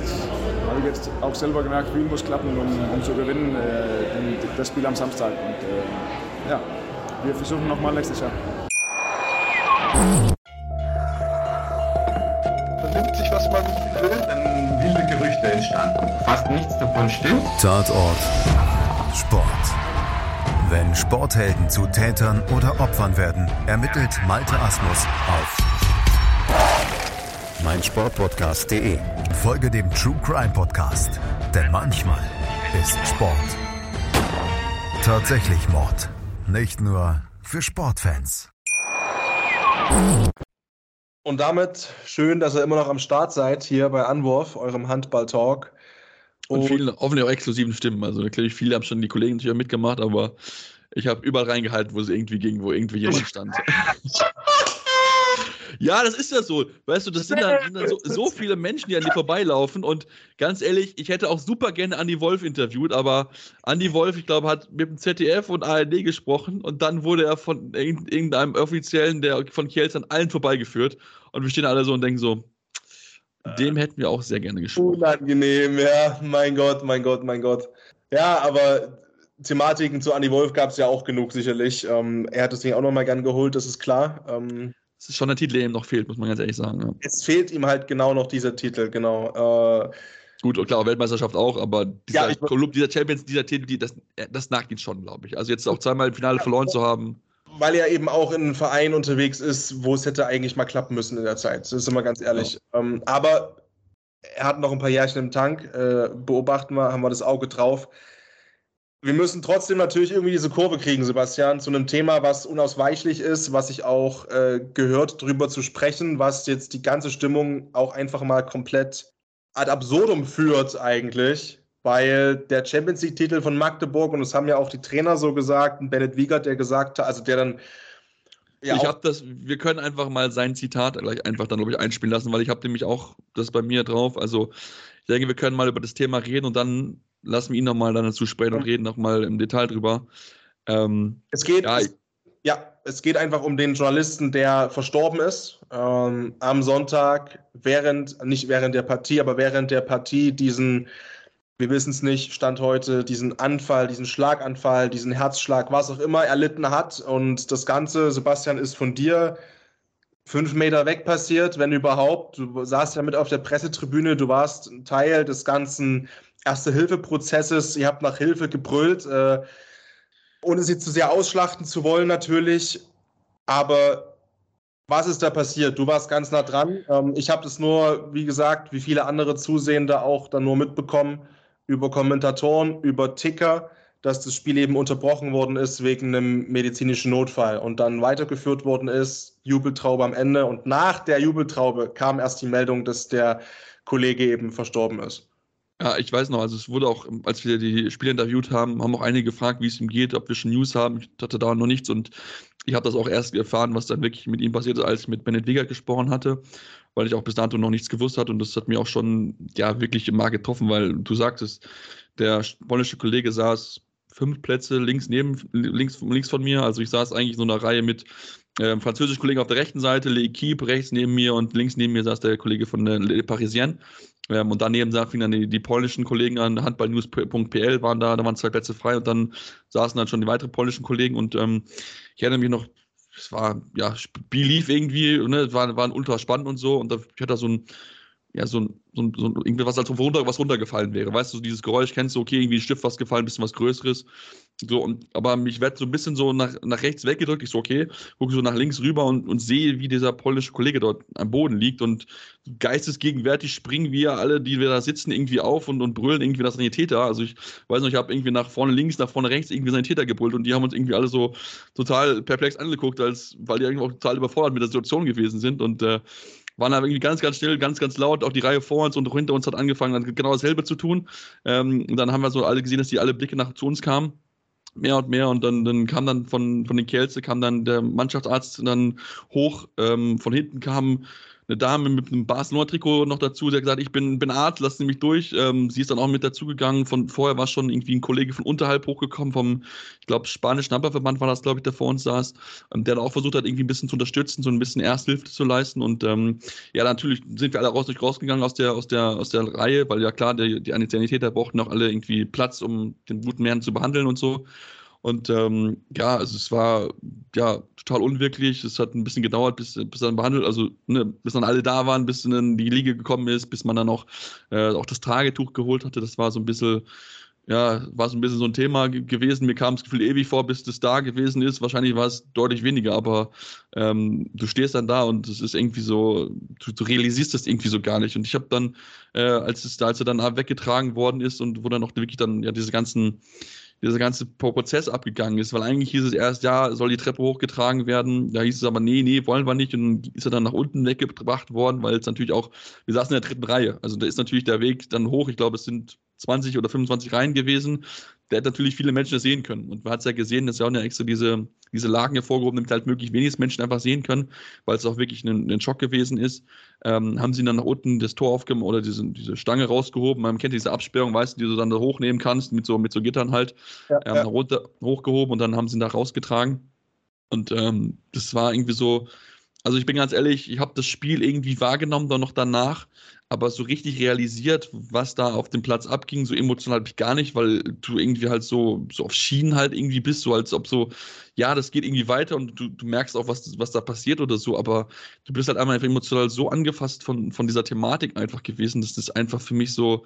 habe ich jetzt auch selber gemerkt, viel muss klappen, um, um zu gewinnen, äh, das Spiel am Samstag. Und äh, ja, wir versuchen nochmal nächstes Jahr. Vernimmt sich, was man will, dann wilde Gerüchte entstanden. Fast nichts davon stimmt. Tatort. Sport. Wenn Sporthelden zu Tätern oder Opfern werden, ermittelt Malte Asmus auf meinsportpodcast.de. Folge dem True Crime Podcast, denn manchmal ist Sport tatsächlich Mord. Nicht nur für Sportfans. Und damit schön, dass ihr immer noch am Start seid hier bei Anwurf, eurem Handball-Talk. Und, und vielen, hoffentlich auch exklusiven Stimmen. Also natürlich, viele haben schon die Kollegen natürlich mitgemacht, aber ich habe überall reingehalten, wo sie irgendwie ging, wo irgendwie jemand stand. Ja, das ist ja so. Weißt du, das sind dann, sind dann so, so, viele Menschen, die an dir vorbeilaufen. Und ganz ehrlich, ich hätte auch super gerne Andy Wolf interviewt, aber Andy Wolf, ich glaube, hat mit dem ZDF und ARD gesprochen und dann wurde er von irgendeinem Offiziellen, der von Kiels an allen vorbeigeführt. Und wir stehen alle so und denken so, dem hätten wir auch sehr gerne gesprochen. Unangenehm, ja. Mein Gott, mein Gott, mein Gott. Ja, aber Thematiken zu Andy Wolf gab es ja auch genug, sicherlich. Ähm, er hat das Ding auch nochmal gern geholt, das ist klar. Ähm, es ist schon der Titel, der ihm noch fehlt, muss man ganz ehrlich sagen. Ja. Es fehlt ihm halt genau noch dieser Titel, genau. Äh, Gut, und klar, Weltmeisterschaft auch, aber dieser, ja, Club, dieser Champions, dieser Titel, die, das, das nagt ihn schon, glaube ich. Also jetzt auch zweimal im Finale verloren zu haben. Weil er eben auch in einem Verein unterwegs ist, wo es hätte eigentlich mal klappen müssen in der Zeit. Das ist immer ganz ehrlich. Ja. Ähm, aber er hat noch ein paar Jährchen im Tank. Äh, beobachten wir, haben wir das Auge drauf wir müssen trotzdem natürlich irgendwie diese Kurve kriegen, Sebastian, zu einem Thema, was unausweichlich ist, was ich auch äh, gehört, darüber zu sprechen, was jetzt die ganze Stimmung auch einfach mal komplett ad absurdum führt eigentlich, weil der Champions League-Titel von Magdeburg, und das haben ja auch die Trainer so gesagt, Bennett Wiegert, der gesagt hat, also der dann ja, ich habe das, wir können einfach mal sein Zitat gleich einfach dann, glaube ich, einspielen lassen, weil ich habe nämlich auch das bei mir drauf. Also ich denke, wir können mal über das Thema reden und dann lassen wir ihn nochmal dann dazu sprechen und reden nochmal im Detail drüber. Ähm, es geht, ja, es, ja, es geht einfach um den Journalisten, der verstorben ist. Ähm, am Sonntag, während, nicht während der Partie, aber während der Partie diesen wir wissen es nicht, Stand heute, diesen Anfall, diesen Schlaganfall, diesen Herzschlag, was auch immer erlitten hat. Und das Ganze, Sebastian, ist von dir fünf Meter weg passiert, wenn überhaupt. Du saßt ja mit auf der Pressetribüne, du warst Teil des ganzen Erste-Hilfe-Prozesses, ihr habt nach Hilfe gebrüllt, äh, ohne sie zu sehr ausschlachten zu wollen natürlich. Aber was ist da passiert? Du warst ganz nah dran. Ähm, ich habe das nur, wie gesagt, wie viele andere Zusehende auch dann nur mitbekommen über Kommentatoren, über Ticker, dass das Spiel eben unterbrochen worden ist wegen einem medizinischen Notfall und dann weitergeführt worden ist, Jubeltraube am Ende. Und nach der Jubeltraube kam erst die Meldung, dass der Kollege eben verstorben ist. Ja, ich weiß noch, also es wurde auch, als wir die Spieler interviewt haben, haben auch einige gefragt, wie es ihm geht, ob wir schon News haben. Ich hatte da noch nichts und ich habe das auch erst erfahren, was dann wirklich mit ihm passiert ist, als ich mit Bennett Wieger gesprochen hatte weil ich auch bis dato noch nichts gewusst hatte und das hat mir auch schon ja wirklich im Markt getroffen, weil du sagtest, der polnische Kollege saß fünf Plätze links neben links, links von mir, also ich saß eigentlich in so einer Reihe mit äh, französischen Kollegen auf der rechten Seite, L'Equipe rechts neben mir und links neben mir saß der Kollege von der Le Parisien. Ähm, und daneben fingen dann die, die, polnischen Kollegen an, handballnews.pl waren da, da waren zwei Plätze frei und dann saßen dann schon die weiteren polnischen Kollegen und ähm, ich erinnere mich noch, es war, ja, Spiel lief irgendwie, ne, war, war ultra spannend und so. Und da, ich hatte da so ein, ja, so ein, so ein, so ein irgendwie was, als runter, was runtergefallen wäre. Weißt du, dieses Geräusch kennst du, okay, irgendwie Stift was gefallen, ein bisschen was Größeres. So, und, aber mich wird so ein bisschen so nach, nach rechts weggedrückt. Ich so, okay, gucke so nach links rüber und, und sehe, wie dieser polnische Kollege dort am Boden liegt und geistesgegenwärtig springen wir alle, die wir da sitzen, irgendwie auf und, und brüllen irgendwie das Sanitäter. Also ich weiß noch, ich habe irgendwie nach vorne links, nach vorne rechts irgendwie Sanitäter gebrüllt und die haben uns irgendwie alle so total perplex angeguckt, als, weil die irgendwie auch total überfordert mit der Situation gewesen sind und äh, waren aber irgendwie ganz, ganz schnell, ganz, ganz laut. Auch die Reihe vor uns und hinter uns hat angefangen, genau dasselbe zu tun. Ähm, und dann haben wir so alle gesehen, dass die alle Blicke nach zu uns kamen mehr und mehr und dann, dann kam dann von, von den Kielce kam dann der Mannschaftsarzt dann hoch, ähm, von hinten kam eine Dame mit einem Barcelona-Trikot noch dazu, der gesagt, ich bin, bin Arzt, lass mich durch. Ähm, sie ist dann auch mit dazugegangen. Von vorher war schon irgendwie ein Kollege von unterhalb hochgekommen, vom, ich glaube, spanischen Hamperverband war das, glaube ich, der vor uns saß, ähm, der da auch versucht hat, irgendwie ein bisschen zu unterstützen, so ein bisschen Ersthilfe zu leisten. Und ähm, ja, natürlich sind wir alle raus, durch rausgegangen aus der, aus der, aus der Reihe, weil ja klar, der, die Sanitäter brauchten auch alle irgendwie Platz, um den guten Herrn zu behandeln und so. Und ähm, ja, also es war ja total unwirklich. Es hat ein bisschen gedauert, bis, bis dann behandelt, also ne, bis dann alle da waren, bis dann die Liege gekommen ist, bis man dann auch, äh, auch das Tragetuch geholt hatte. Das war so ein bisschen, ja, war so ein bisschen so ein Thema gewesen. Mir kam das Gefühl ewig vor, bis das da gewesen ist. Wahrscheinlich war es deutlich weniger, aber ähm, du stehst dann da und es ist irgendwie so, du, du realisierst das irgendwie so gar nicht. Und ich habe dann, äh, als es als er dann weggetragen worden ist und wo dann auch wirklich dann ja diese ganzen dieser ganze Prozess abgegangen ist, weil eigentlich hieß es erst, ja, soll die Treppe hochgetragen werden, da hieß es aber, nee, nee, wollen wir nicht. Und ist er dann nach unten weggebracht worden, weil es natürlich auch, wir saßen in der dritten Reihe, also da ist natürlich der Weg dann hoch, ich glaube, es sind 20 oder 25 Reihen gewesen, der hat natürlich viele Menschen das sehen können. Und man hat es ja gesehen, dass ja auch ja extra diese, diese Lagen hervorgehoben, damit halt möglichst wenig Menschen einfach sehen können, weil es auch wirklich ein, ein Schock gewesen ist. Ähm, haben sie dann nach unten das Tor aufgemacht oder diese, diese Stange rausgehoben. Man kennt diese Absperrung, weißt du, die du dann da hochnehmen kannst, mit so, mit so Gittern halt, ja, ähm, ja. runter, hochgehoben und dann haben sie ihn da rausgetragen. Und ähm, das war irgendwie so, also ich bin ganz ehrlich, ich habe das Spiel irgendwie wahrgenommen, dann noch danach, aber so richtig realisiert, was da auf dem Platz abging, so emotional habe ich gar nicht, weil du irgendwie halt so, so auf Schienen halt irgendwie bist, so als ob so, ja, das geht irgendwie weiter und du, du merkst auch, was, was da passiert oder so, aber du bist halt einmal emotional so angefasst von, von dieser Thematik einfach gewesen, dass das einfach für mich so,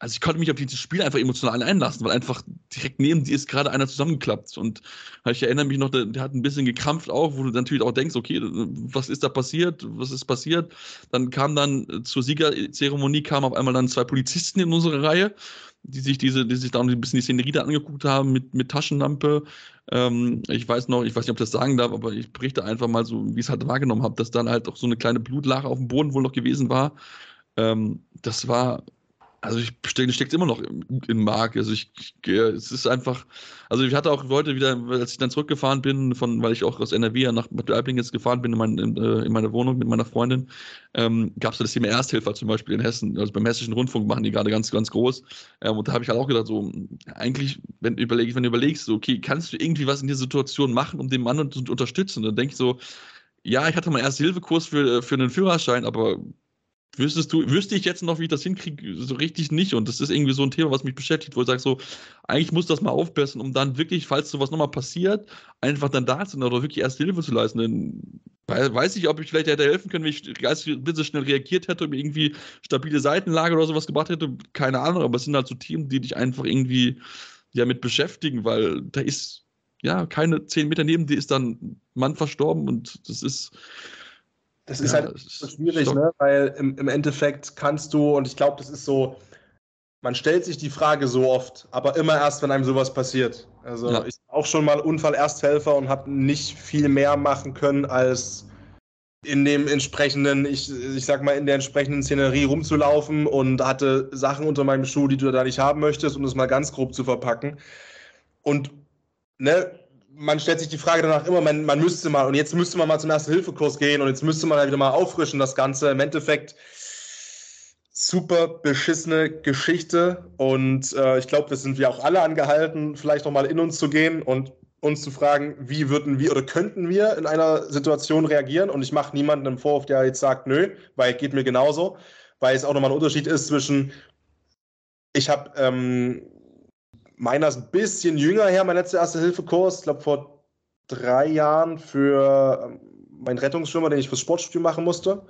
also ich konnte mich auf dieses Spiel einfach emotional einlassen, weil einfach direkt neben dir ist gerade einer zusammengeklappt. Und ich erinnere mich noch, der, der, hat ein bisschen gekrampft auch, wo du natürlich auch denkst, okay, was ist da passiert? Was ist passiert? Dann kam dann zur Siegerzeremonie kamen auf einmal dann zwei Polizisten in unsere Reihe, die sich diese, die sich da ein bisschen die Szenerie da angeguckt haben mit, mit Taschenlampe. Ähm, ich weiß noch, ich weiß nicht, ob ich das sagen darf, aber ich berichte einfach mal so, wie ich es halt wahrgenommen habe, dass dann halt auch so eine kleine Blutlache auf dem Boden wohl noch gewesen war. Ähm, das war also ich stecke steckt immer noch im, im Mark. Also ich, ich, es ist einfach, also ich hatte auch Leute wieder, als ich dann zurückgefahren bin, von, weil ich auch aus NRW nach Bad Aibling jetzt gefahren bin in, mein, in, äh, in meine Wohnung mit meiner Freundin, ähm, gab es das Thema Ersthilfer zum Beispiel in Hessen. Also beim Hessischen Rundfunk machen die gerade ganz, ganz groß. Ähm, und da habe ich halt auch gedacht, so, eigentlich, wenn, überleg, wenn du überlegst, so, okay, kannst du irgendwie was in dieser Situation machen, um den Mann zu unterstützen? dann denke ich so, ja, ich hatte mal Erste-Hilfe-Kurs für, für einen Führerschein, aber wüsstest du, wüsste ich jetzt noch, wie ich das hinkriege, so richtig nicht. Und das ist irgendwie so ein Thema, was mich beschäftigt, wo ich sage, so, eigentlich muss das mal aufbessern, um dann wirklich, falls sowas nochmal passiert, einfach dann da zu sein oder wirklich erste Hilfe zu leisten. Denn weiß ich, ob ich vielleicht hätte helfen können, wenn ich ein bisschen schnell reagiert hätte und irgendwie stabile Seitenlage oder sowas gebracht hätte. Keine Ahnung, aber es sind halt so Themen, die dich einfach irgendwie ja mit beschäftigen, weil da ist ja keine zehn Meter neben dir ist dann ein Mann verstorben und das ist das ist ja, halt so schwierig, ne? weil im, im Endeffekt kannst du, und ich glaube, das ist so, man stellt sich die Frage so oft, aber immer erst, wenn einem sowas passiert. Also ja. ich auch schon mal Unfall-Ersthelfer und habe nicht viel mehr machen können, als in dem entsprechenden, ich, ich sag mal, in der entsprechenden Szenerie rumzulaufen und hatte Sachen unter meinem Schuh, die du da nicht haben möchtest, um es mal ganz grob zu verpacken. Und ne, man stellt sich die Frage danach immer, man, man müsste mal, und jetzt müsste man mal zum Erste-Hilfe-Kurs gehen und jetzt müsste man halt wieder mal auffrischen, das Ganze. Im Endeffekt super beschissene Geschichte und äh, ich glaube, das sind wir auch alle angehalten, vielleicht nochmal in uns zu gehen und uns zu fragen, wie würden wir oder könnten wir in einer Situation reagieren und ich mache niemanden im Vorwurf, der jetzt sagt, nö, weil geht mir genauso, weil es auch nochmal ein Unterschied ist zwischen, ich habe ähm, meiner ist ein bisschen jünger her, mein letzter Erste-Hilfe-Kurs, ich glaube vor drei Jahren für ähm, meinen Rettungsschwimmer, den ich fürs Sportstudium machen musste.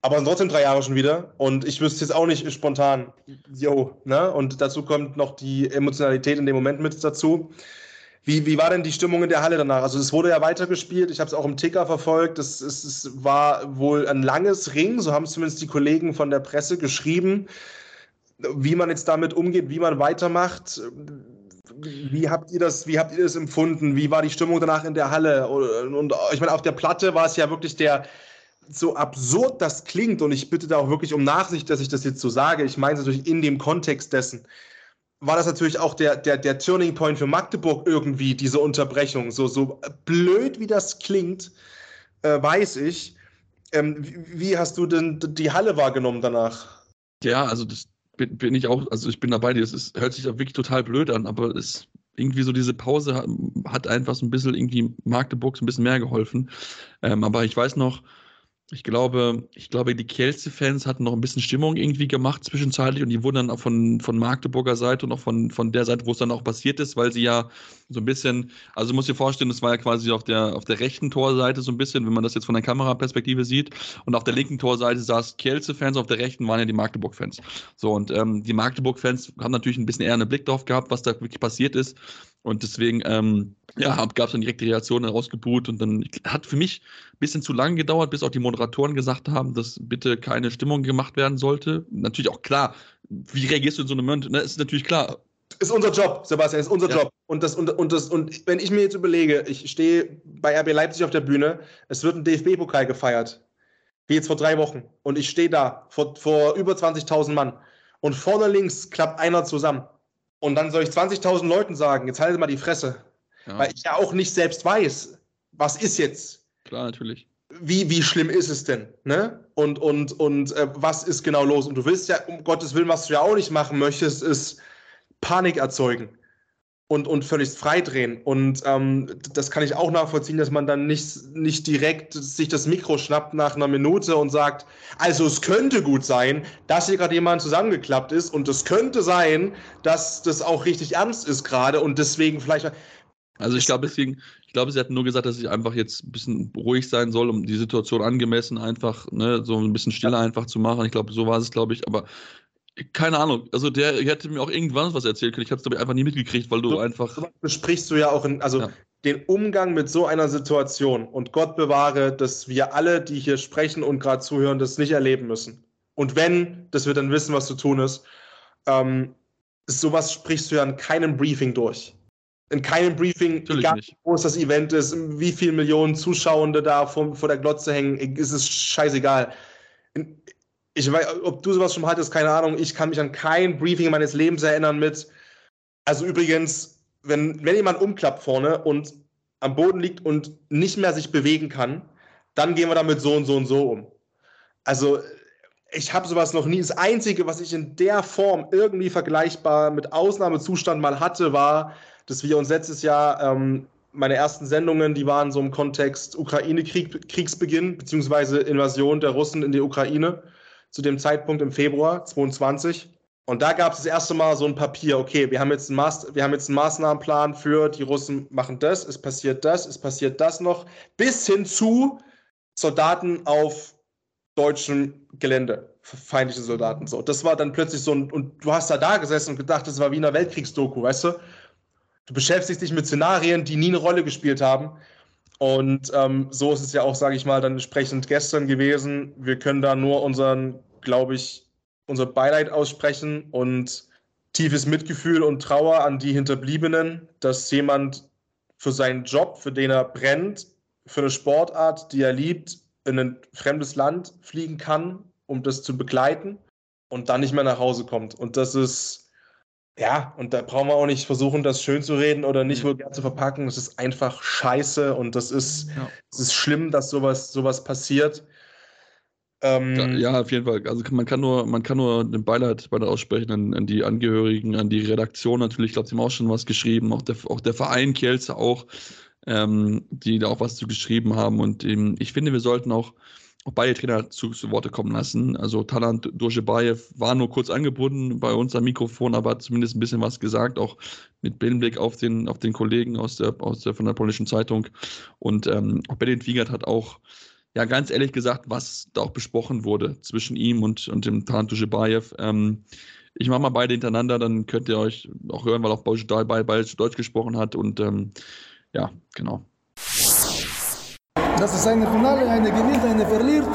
Aber trotzdem drei Jahre schon wieder. Und ich wüsste jetzt auch nicht spontan, yo, ne? Und dazu kommt noch die Emotionalität in dem Moment mit dazu. Wie, wie war denn die Stimmung in der Halle danach? Also es wurde ja weitergespielt, ich habe es auch im Ticker verfolgt. Es, es, es war wohl ein langes Ring, so haben es zumindest die Kollegen von der Presse geschrieben wie man jetzt damit umgeht, wie man weitermacht. Wie habt ihr das, wie habt ihr das empfunden? Wie war die Stimmung danach in der Halle? Und ich meine, auf der Platte war es ja wirklich der, so absurd das klingt, und ich bitte da auch wirklich um Nachsicht, dass ich das jetzt so sage, ich meine es natürlich in dem Kontext dessen, war das natürlich auch der, der, der Turning Point für Magdeburg irgendwie, diese Unterbrechung. So, so blöd wie das klingt, äh, weiß ich. Ähm, wie, wie hast du denn die Halle wahrgenommen danach? Ja, also das, bin, bin ich auch, also ich bin dabei es ist, hört sich auch wirklich total blöd an, aber es irgendwie so diese Pause hat, hat einfach so ein bisschen irgendwie Magdeburg so ein bisschen mehr geholfen. Ähm, aber ich weiß noch, ich glaube, ich glaube, die Kielce-Fans hatten noch ein bisschen Stimmung irgendwie gemacht zwischenzeitlich und die wurden dann auch von, von Magdeburger Seite und auch von, von der Seite, wo es dann auch passiert ist, weil sie ja so ein bisschen, also muss dir vorstellen, das war ja quasi auf der, auf der rechten Torseite so ein bisschen, wenn man das jetzt von der Kameraperspektive sieht und auf der linken Torseite saß Kielce-Fans, auf der rechten waren ja die Magdeburg-Fans. So und ähm, die Magdeburg-Fans haben natürlich ein bisschen eher einen Blick drauf gehabt, was da wirklich passiert ist und deswegen, ähm, ja, gab es dann direkt die Reaktion rausgebuht und dann hat für mich ein bisschen zu lange gedauert, bis auch die Moderatoren gesagt haben, dass bitte keine Stimmung gemacht werden sollte. Natürlich auch klar, wie reagierst du in so einem Moment? Ne, ist natürlich klar. Ist unser Job, Sebastian, ist unser ja. Job. Und, das, und, und, das, und wenn ich mir jetzt überlege, ich stehe bei RB Leipzig auf der Bühne, es wird ein DFB-Pokal gefeiert, wie jetzt vor drei Wochen. Und ich stehe da vor, vor über 20.000 Mann. Und vorne links klappt einer zusammen. Und dann soll ich 20.000 Leuten sagen, jetzt haltet mal die Fresse. Ja. Weil ich ja auch nicht selbst weiß, was ist jetzt. Klar, natürlich. Wie, wie schlimm ist es denn? Ne? Und, und, und äh, was ist genau los? Und du willst ja, um Gottes Willen, was du ja auch nicht machen möchtest, ist Panik erzeugen und, und völlig freidrehen. Und ähm, das kann ich auch nachvollziehen, dass man dann nicht, nicht direkt sich das Mikro schnappt nach einer Minute und sagt, also es könnte gut sein, dass hier gerade jemand zusammengeklappt ist und es könnte sein, dass das auch richtig ernst ist gerade und deswegen vielleicht. Also ich glaube, deswegen, ich glaube, sie hatten nur gesagt, dass ich einfach jetzt ein bisschen ruhig sein soll, um die Situation angemessen einfach, ne, so ein bisschen stiller einfach zu machen. Ich glaube, so war es, glaube ich. Aber keine Ahnung. Also der hätte mir auch irgendwann was erzählen können. Ich habe es, ich, einfach nie mitgekriegt, weil du so, einfach. So besprichst du ja auch in, also ja. den Umgang mit so einer Situation. Und Gott bewahre, dass wir alle, die hier sprechen und gerade zuhören, das nicht erleben müssen. Und wenn, dass wir dann wissen, was zu tun ist. Ähm, sowas sprichst du ja in keinem Briefing durch. In keinem Briefing, Natürlich egal nicht. wie groß das Event ist, wie viele Millionen Zuschauende da vor, vor der Glotze hängen, ist es scheißegal. Ich weiß, ob du sowas schon hattest, keine Ahnung. Ich kann mich an kein Briefing meines Lebens erinnern mit. Also übrigens, wenn, wenn jemand umklappt vorne und am Boden liegt und nicht mehr sich bewegen kann, dann gehen wir damit so und so und so um. Also ich habe sowas noch nie. Das Einzige, was ich in der Form irgendwie vergleichbar mit Ausnahmezustand mal hatte, war, dass wir uns letztes Jahr ähm, meine ersten Sendungen, die waren so im Kontext Ukraine-Kriegsbeginn, beziehungsweise Invasion der Russen in die Ukraine zu dem Zeitpunkt im Februar 22. Und da gab es das erste Mal so ein Papier, okay, wir haben, jetzt einen Maß, wir haben jetzt einen Maßnahmenplan für die Russen machen das, es passiert das, es passiert das noch, bis hin zu Soldaten auf deutschem Gelände, feindliche Soldaten. So, das war dann plötzlich so ein, und du hast da da gesessen und gedacht, das war wie eine Weltkriegsdoku, weißt du? Du beschäftigst dich mit Szenarien, die nie eine Rolle gespielt haben. Und ähm, so ist es ja auch, sage ich mal, dann entsprechend gestern gewesen. Wir können da nur unseren, glaube ich, unser Beileid aussprechen und tiefes Mitgefühl und Trauer an die Hinterbliebenen, dass jemand für seinen Job, für den er brennt, für eine Sportart, die er liebt, in ein fremdes Land fliegen kann, um das zu begleiten und dann nicht mehr nach Hause kommt. Und das ist, ja, und da brauchen wir auch nicht versuchen, das schön zu reden oder nicht mhm. vulgär zu verpacken. Das ist einfach scheiße und das ist, ja. es ist schlimm, dass sowas, sowas passiert. Ähm, ja, auf jeden Fall. Also man kann nur, man kann nur den Beileid, Beileid aussprechen an, an, die Angehörigen, an die Redaktion natürlich. Ich glaube, sie haben auch schon was geschrieben, auch der, auch der Verein Kielce auch ähm, die da auch was zu geschrieben haben. Und ähm, ich finde, wir sollten auch, auch beide Trainer zu, zu Worte kommen lassen. Also Talant Durchebayev war nur kurz angebunden bei uns am Mikrofon, aber hat zumindest ein bisschen was gesagt, auch mit Blick auf den, auf den Kollegen aus der, aus der, von der polnischen Zeitung. Und ähm, auch Benedikt Wiegert hat auch ja, ganz ehrlich gesagt, was da auch besprochen wurde zwischen ihm und, und dem Talant Durchebayev. Ähm, ich mache mal beide hintereinander, dann könnt ihr euch auch hören, weil auch Bausch bei Deutsch gesprochen hat. Und ähm, ja, genau. Das ist eine Finale, eine gewinnt, eine verliert.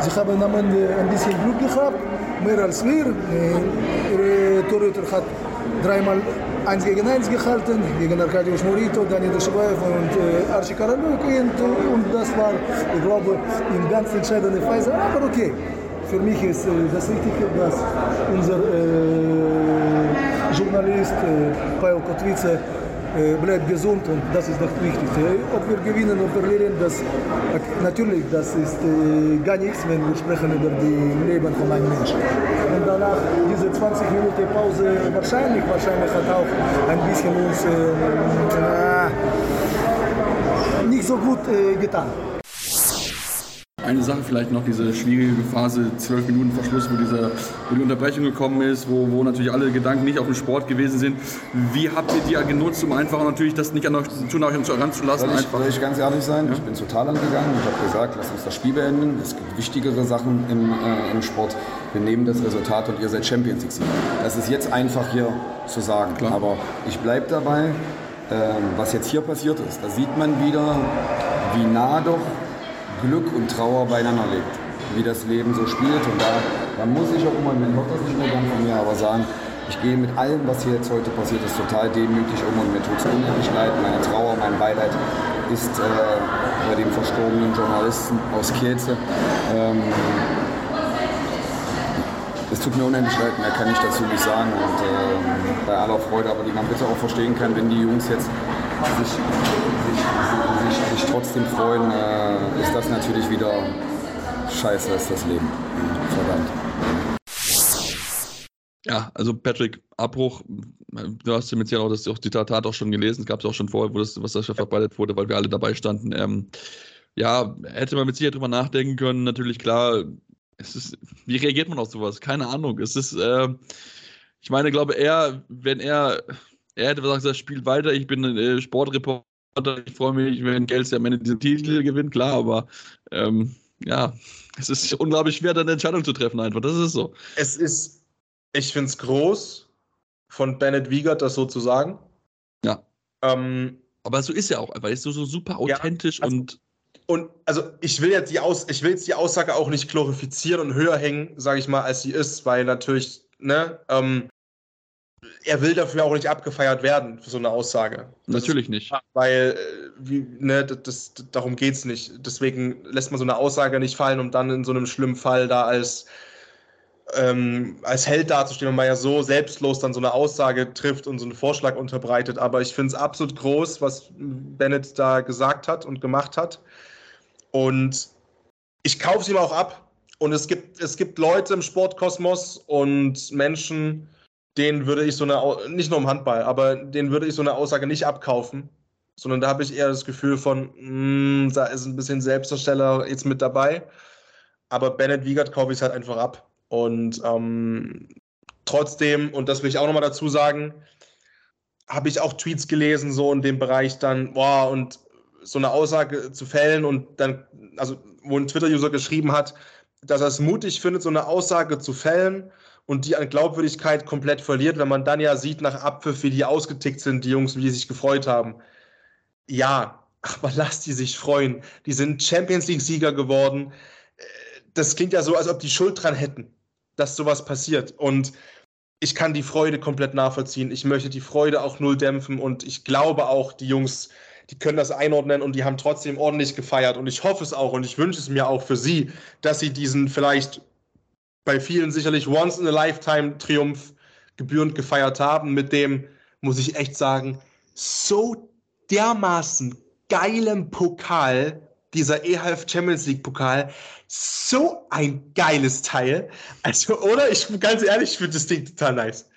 Sie haben am Ende ein bisschen Glück gehabt, mehr als wir. Ihre Torhüter hat dreimal 1 gegen 1 gehalten, gegen Arkadiusz Morito, Daniel Deschebaev und äh, Archie Karaluk. Und, und das war, ich glaube, in ganz entscheidende Phase. Aber okay, für mich ist äh, das Wichtige, dass unser äh, Journalist äh, Pavel Kotwice äh, bleibt gesund und das ist das Wichtigste. Ob wir gewinnen oder verlieren, das, natürlich, das ist äh, gar nichts, wenn wir sprechen über das Leben von einem Menschen. Und danach, diese 20 Minuten Pause, wahrscheinlich, wahrscheinlich hat auch ein bisschen uns äh, nicht so gut äh, getan. Eine Sache vielleicht noch, diese schwierige Phase, zwölf Minuten Verschluss, wo, diese, wo die Unterbrechung gekommen ist, wo, wo natürlich alle Gedanken nicht auf den Sport gewesen sind. Wie habt ihr die genutzt, um einfach natürlich das nicht an euch zu nach uns heranzulassen? Soll ich, soll ich ganz ehrlich sein? Ja? Ich bin total angegangen und habe gesagt, lass uns das Spiel beenden. Es gibt wichtigere Sachen im, äh, im Sport. Wir nehmen das Resultat und ihr seid Champions League. Das ist jetzt einfach hier zu sagen. Klar. Aber ich bleibe dabei, ähm, was jetzt hier passiert ist. Da sieht man wieder, wie nah doch Glück und Trauer beieinander legt, wie das Leben so spielt. Und da, da muss ich auch immer, man hört das nicht gern von mir, aber sagen, ich gehe mit allem, was hier jetzt heute passiert ist, total demütig um und mir tut es unendlich leid. Meine Trauer, mein Beileid ist äh, bei dem verstorbenen Journalisten aus Kielce. Ähm, es tut mir unendlich leid, mehr kann ich dazu nicht sagen. Und äh, bei aller Freude, aber die man bitte auch verstehen kann, wenn die Jungs jetzt sich, sich, sich, sich trotzdem freuen, äh, ist das natürlich wieder scheiße, ist das Leben. Verdammt. Ja, also Patrick, Abbruch, du hast ja mit Sicherheit auch das auch die Tat auch schon gelesen, es gab es auch schon vorher, wo das, was das verbreitet wurde, weil wir alle dabei standen. Ähm, ja, hätte man mit Sicherheit drüber nachdenken können, natürlich klar, es ist, wie reagiert man auf sowas? Keine Ahnung. Es ist, äh, ich meine, glaube er, wenn er er hätte gesagt, das spielt weiter, ich bin äh, Sportreporter, ich freue mich, wenn Gels am Ende diesen Titel gewinnt, klar, aber ähm, ja, es ist unglaublich schwer, da eine Entscheidung zu treffen, einfach. Das ist so. Es ist, ich finde es groß von Bennett Wiegert, das so zu sagen. Ja. Ähm, aber so ist ja auch, weil es so, so super authentisch ja, also, und. Und also ich will jetzt die Aus, ich will jetzt die Aussage auch nicht glorifizieren und höher hängen, sage ich mal, als sie ist, weil natürlich, ne, ähm, er will dafür auch nicht abgefeiert werden für so eine Aussage. Das Natürlich nicht. Weil, äh, wie, ne, das, darum geht es nicht. Deswegen lässt man so eine Aussage nicht fallen, um dann in so einem schlimmen Fall da als, ähm, als Held dazustehen, wenn man ja so selbstlos dann so eine Aussage trifft und so einen Vorschlag unterbreitet. Aber ich finde es absolut groß, was Bennett da gesagt hat und gemacht hat. Und ich kaufe es ihm auch ab. Und es gibt, es gibt Leute im Sportkosmos und Menschen, den würde ich so eine, nicht nur im Handball, aber den würde ich so eine Aussage nicht abkaufen. sondern da habe ich eher das Gefühl von, mh, da ist ein bisschen Selbstdarsteller jetzt mit dabei. Aber Bennett Wiegert kaufe ich halt einfach ab. Und ähm, trotzdem, und das will ich auch nochmal dazu sagen, habe ich auch Tweets gelesen, so in dem Bereich dann, boah, und so eine Aussage zu fällen und dann, also wo ein Twitter-User geschrieben hat, dass er es mutig findet, so eine Aussage zu fällen und die an Glaubwürdigkeit komplett verliert, wenn man dann ja sieht nach Abpfiff, wie die ausgetickt sind, die Jungs, wie die sich gefreut haben. Ja, aber lass die sich freuen. Die sind Champions League-Sieger geworden. Das klingt ja so, als ob die Schuld dran hätten, dass sowas passiert. Und ich kann die Freude komplett nachvollziehen. Ich möchte die Freude auch null dämpfen und ich glaube auch, die Jungs, die können das einordnen und die haben trotzdem ordentlich gefeiert. Und ich hoffe es auch und ich wünsche es mir auch für sie, dass sie diesen vielleicht bei vielen sicherlich Once-in-a-Lifetime-Triumph gebührend gefeiert haben, mit dem, muss ich echt sagen, so dermaßen geilem Pokal, dieser EHF Champions League Pokal, so ein geiles Teil. Also, oder? Ich ganz ehrlich, ich finde das Ding total nice.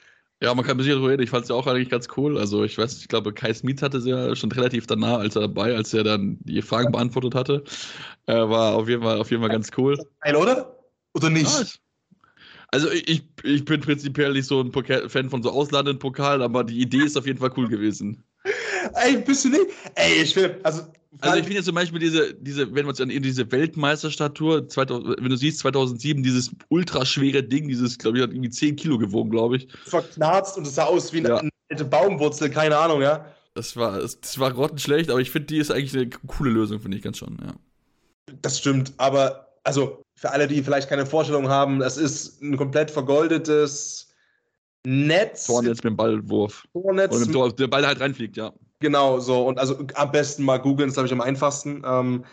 Ja, man kann ein bisschen drüber reden. Ich fand es ja auch eigentlich ganz cool. Also, ich weiß, ich glaube, Kai Smith hatte es ja schon relativ danach, als er dabei, als er dann die Fragen beantwortet hatte. Äh, war auf jeden Fall, auf jeden Fall ganz cool. Geil, oder? Oder nicht? Ja, also ich, ich bin prinzipiell nicht so ein Pokal Fan von so ausladenden Pokalen, aber die Idee ist auf jeden Fall cool gewesen. Ey, bist du nicht? Ey, ich will, also. Also ich finde jetzt zum Beispiel diese, diese, wenn wir uns an diese Weltmeisterstatue, 2000, wenn du siehst, 2007, dieses ultraschwere Ding, dieses, glaube ich, hat irgendwie 10 Kilo gewogen, glaube ich. Verknarzt und es sah aus wie eine, ja. eine alte Baumwurzel, keine Ahnung, ja. Das war, das war grottenschlecht, aber ich finde, die ist eigentlich eine coole Lösung, finde ich ganz schon, ja. Das stimmt, aber, also, für alle, die vielleicht keine Vorstellung haben, das ist ein komplett vergoldetes Netz. Tornetz mit dem Ballwurf. Tornetz. Und Tor, der Ball halt reinfliegt, ja. Genau, so. Und also am besten mal googeln, das glaube ich am einfachsten. Ähm,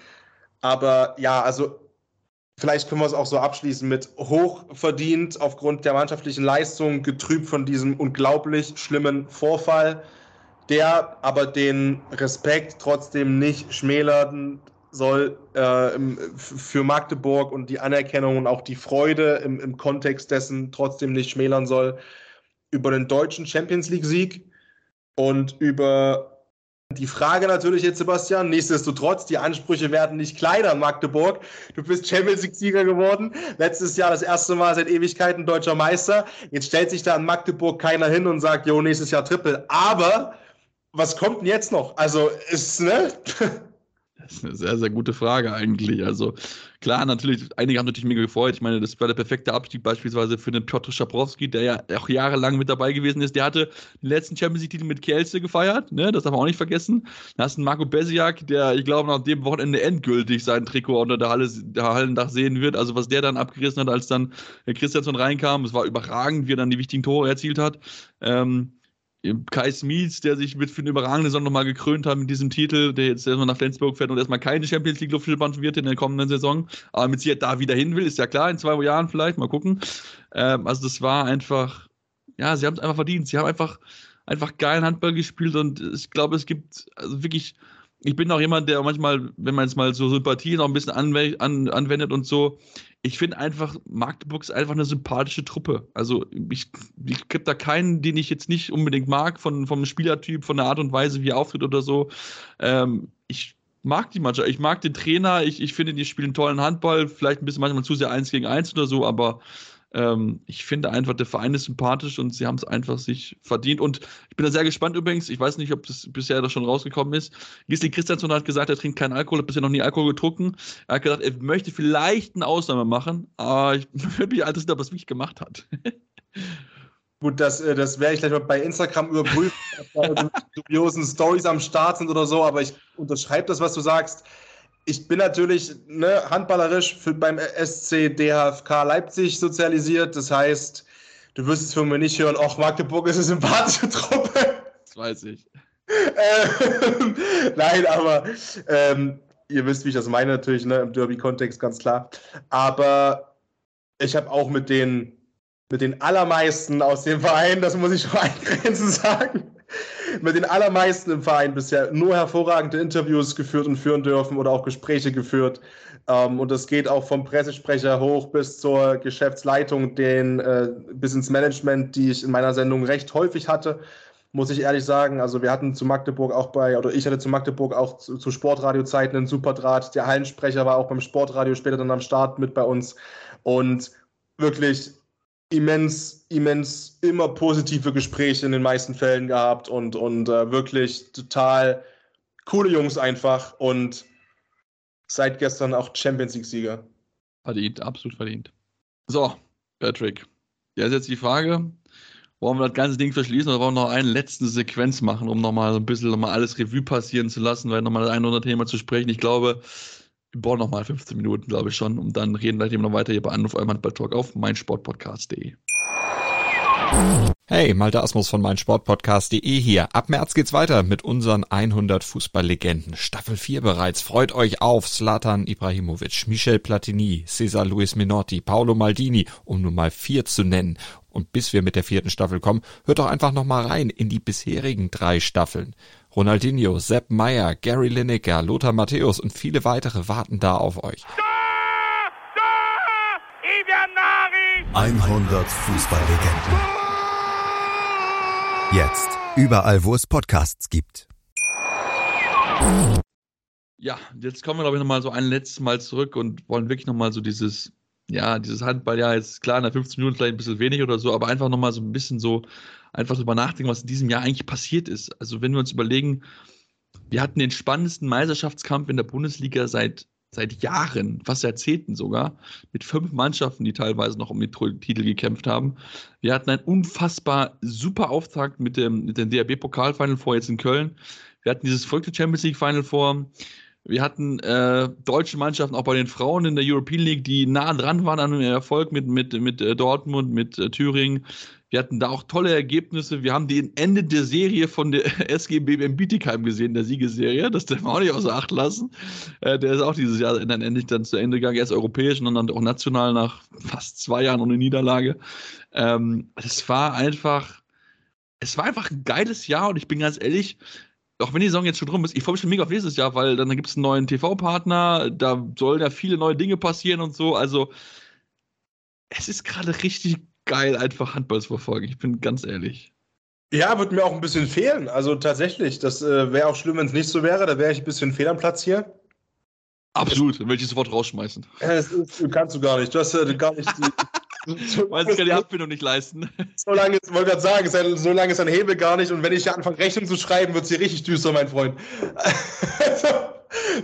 aber ja, also vielleicht können wir es auch so abschließen mit hochverdient aufgrund der mannschaftlichen Leistung, getrübt von diesem unglaublich schlimmen Vorfall, der aber den Respekt trotzdem nicht schmälern soll äh, für Magdeburg und die Anerkennung und auch die Freude im, im Kontext dessen trotzdem nicht schmälern soll über den deutschen Champions League-Sieg und über die Frage natürlich jetzt, Sebastian, nichtsdestotrotz, die Ansprüche werden nicht kleiner in Magdeburg. Du bist Champions League-Sieger geworden. Letztes Jahr das erste Mal seit Ewigkeiten deutscher Meister. Jetzt stellt sich da in Magdeburg keiner hin und sagt, jo, nächstes Jahr Triple. Aber was kommt denn jetzt noch? Also, ist, ne? Das ist eine sehr, sehr gute Frage eigentlich. Also klar, natürlich, einige haben natürlich mega gefreut. Ich meine, das war der perfekte Abstieg beispielsweise für den Piotr Schabrowski, der ja auch jahrelang mit dabei gewesen ist. Der hatte den letzten Champions League-Titel mit Kielce gefeiert, ne? das darf man auch nicht vergessen. Da hast du Marco Besiak, der, ich glaube, nach dem Wochenende endgültig sein Trikot unter der, Halle, der Hallendach sehen wird. Also was der dann abgerissen hat, als dann Christiansson reinkam, es war überragend, wie er dann die wichtigen Tore erzielt hat. Ähm, Kai Smith, der sich mit für eine überragende Saison nochmal gekrönt hat mit diesem Titel, der jetzt erstmal nach Flensburg fährt und erstmal keine Champions League Luftschildbahn wird in der kommenden Saison, aber mit Sicherheit da wieder hin will, ist ja klar, in zwei Jahren vielleicht, mal gucken. Ähm, also das war einfach, ja, sie haben es einfach verdient. Sie haben einfach, einfach geilen Handball gespielt und ich glaube, es gibt also wirklich, ich bin auch jemand, der manchmal, wenn man jetzt mal so Sympathie noch ein bisschen an, anwendet und so, ich finde einfach, Magdeburg ist einfach eine sympathische Truppe. Also ich, ich gibt da keinen, den ich jetzt nicht unbedingt mag, von, vom Spielertyp, von der Art und Weise, wie er auftritt oder so. Ähm, ich mag die Mannschaft, ich mag den Trainer, ich, ich finde, die spielen tollen Handball, vielleicht ein bisschen manchmal zu sehr eins gegen eins oder so, aber ähm, ich finde einfach, der Verein ist sympathisch und sie haben es einfach sich verdient. Und ich bin da sehr gespannt übrigens. Ich weiß nicht, ob das bisher da schon rausgekommen ist. Gisli Christiansson hat gesagt, er trinkt keinen Alkohol, hat bisher noch nie Alkohol getrunken. Er hat gesagt, er möchte vielleicht eine Ausnahme machen, aber ich würde mich interessieren, ob er es wirklich gemacht hat. Gut, das, äh, das werde ich gleich mal bei Instagram überprüfen, ob da dubiosen Stories am Start sind oder so, aber ich unterschreibe das, was du sagst ich bin natürlich ne, handballerisch für, beim SC DHFK Leipzig sozialisiert. Das heißt, du wirst es von mir nicht hören, auch Magdeburg ist eine sympathische Truppe. Das weiß ich. Ähm, nein, aber ähm, ihr wisst, wie ich das meine, natürlich, ne, im Derby-Kontext ganz klar. Aber ich habe auch mit den, mit den allermeisten aus dem Verein, das muss ich schon eingrenzen sagen, mit den allermeisten im Verein bisher nur hervorragende Interviews geführt und führen dürfen oder auch Gespräche geführt. Ähm, und das geht auch vom Pressesprecher hoch bis zur Geschäftsleitung, den, äh, bis ins Management, die ich in meiner Sendung recht häufig hatte. muss ich ehrlich sagen. Also wir hatten zu Magdeburg auch bei, oder ich hatte zu Magdeburg auch zu, zu Sportradiozeiten einen Superdraht. Der Hallensprecher war auch beim Sportradio später dann am Start mit bei uns. Und wirklich immens, immens immer positive Gespräche in den meisten Fällen gehabt und, und äh, wirklich total coole Jungs einfach und seit gestern auch Champions League-Sieger. Verdient, absolut verdient. So, Patrick. Jetzt jetzt die Frage, wollen wir das ganze Ding verschließen oder wollen wir noch eine letzte Sequenz machen, um nochmal so ein bisschen nochmal alles Revue passieren zu lassen, weil nochmal das ein oder andere Thema zu sprechen. Ich glaube, wir brauchen nochmal 15 Minuten, glaube ich schon. Und dann reden wir noch weiter hier bei Anruf eurem Handball-Talk auf meinsportpodcast.de. Hey, Malte Asmus von meinsportpodcast.de hier. Ab März geht's weiter mit unseren 100 Fußballlegenden. Staffel 4 bereits. Freut euch auf Zlatan Ibrahimovic, Michel Platini, Cesar Luis Minotti, Paolo Maldini, um nur mal vier zu nennen. Und bis wir mit der vierten Staffel kommen, hört doch einfach noch mal rein in die bisherigen drei Staffeln. Ronaldinho, Sepp Meyer, Gary Lineker, Lothar Matthäus und viele weitere warten da auf euch. 100 Fußballlegenden. Jetzt überall, wo es Podcasts gibt. Ja, jetzt kommen wir, glaube ich, nochmal so ein letztes Mal zurück und wollen wirklich nochmal so dieses, ja, dieses Handball, ja, jetzt klar, in der 15 Minuten vielleicht ein bisschen wenig oder so, aber einfach nochmal so ein bisschen so, einfach drüber nachdenken, was in diesem Jahr eigentlich passiert ist. Also, wenn wir uns überlegen, wir hatten den spannendsten Meisterschaftskampf in der Bundesliga seit seit Jahren, fast Jahrzehnten sogar, mit fünf Mannschaften, die teilweise noch um den Titel gekämpft haben. Wir hatten einen unfassbar super Auftakt mit dem, mit dem DRB-Pokalfinal vor jetzt in Köln. Wir hatten dieses verrückte Champions League-Final vor. Wir hatten äh, deutsche Mannschaften auch bei den Frauen in der European League, die nah dran waren an einem Erfolg mit, mit, mit äh, Dortmund, mit äh, Thüringen. Wir hatten da auch tolle Ergebnisse. Wir haben den Ende der Serie von der SG BBM Bietigheim gesehen, der Siegesserie. Das darf man auch nicht außer Acht lassen. Äh, der ist auch dieses Jahr dann endlich dann zu Ende gegangen. Erst europäisch und dann auch national nach fast zwei Jahren ohne Niederlage. Ähm, es war einfach, es war einfach ein geiles Jahr und ich bin ganz ehrlich, auch wenn die Saison jetzt schon drum ist, ich freue mich schon mega auf nächstes Jahr, weil dann gibt es einen neuen TV-Partner, da sollen ja viele neue Dinge passieren und so. Also, es ist gerade richtig geil, einfach Handball zu verfolgen. Ich bin ganz ehrlich. Ja, wird mir auch ein bisschen fehlen. Also tatsächlich, das äh, wäre auch schlimm, wenn es nicht so wäre. Da wäre ich ein bisschen fehl am Platz hier. Absolut, dann würde ich sofort rausschmeißen. Das ist, kannst du gar nicht. Du hast äh, gar nicht die. Weil ich kann die Abfindung nicht leisten. So lange, ich wollte gerade sagen, ist so lange ist ein Hebel gar nicht. Und wenn ich hier anfange, Rechnung zu schreiben, wird es hier richtig düster, mein Freund. also,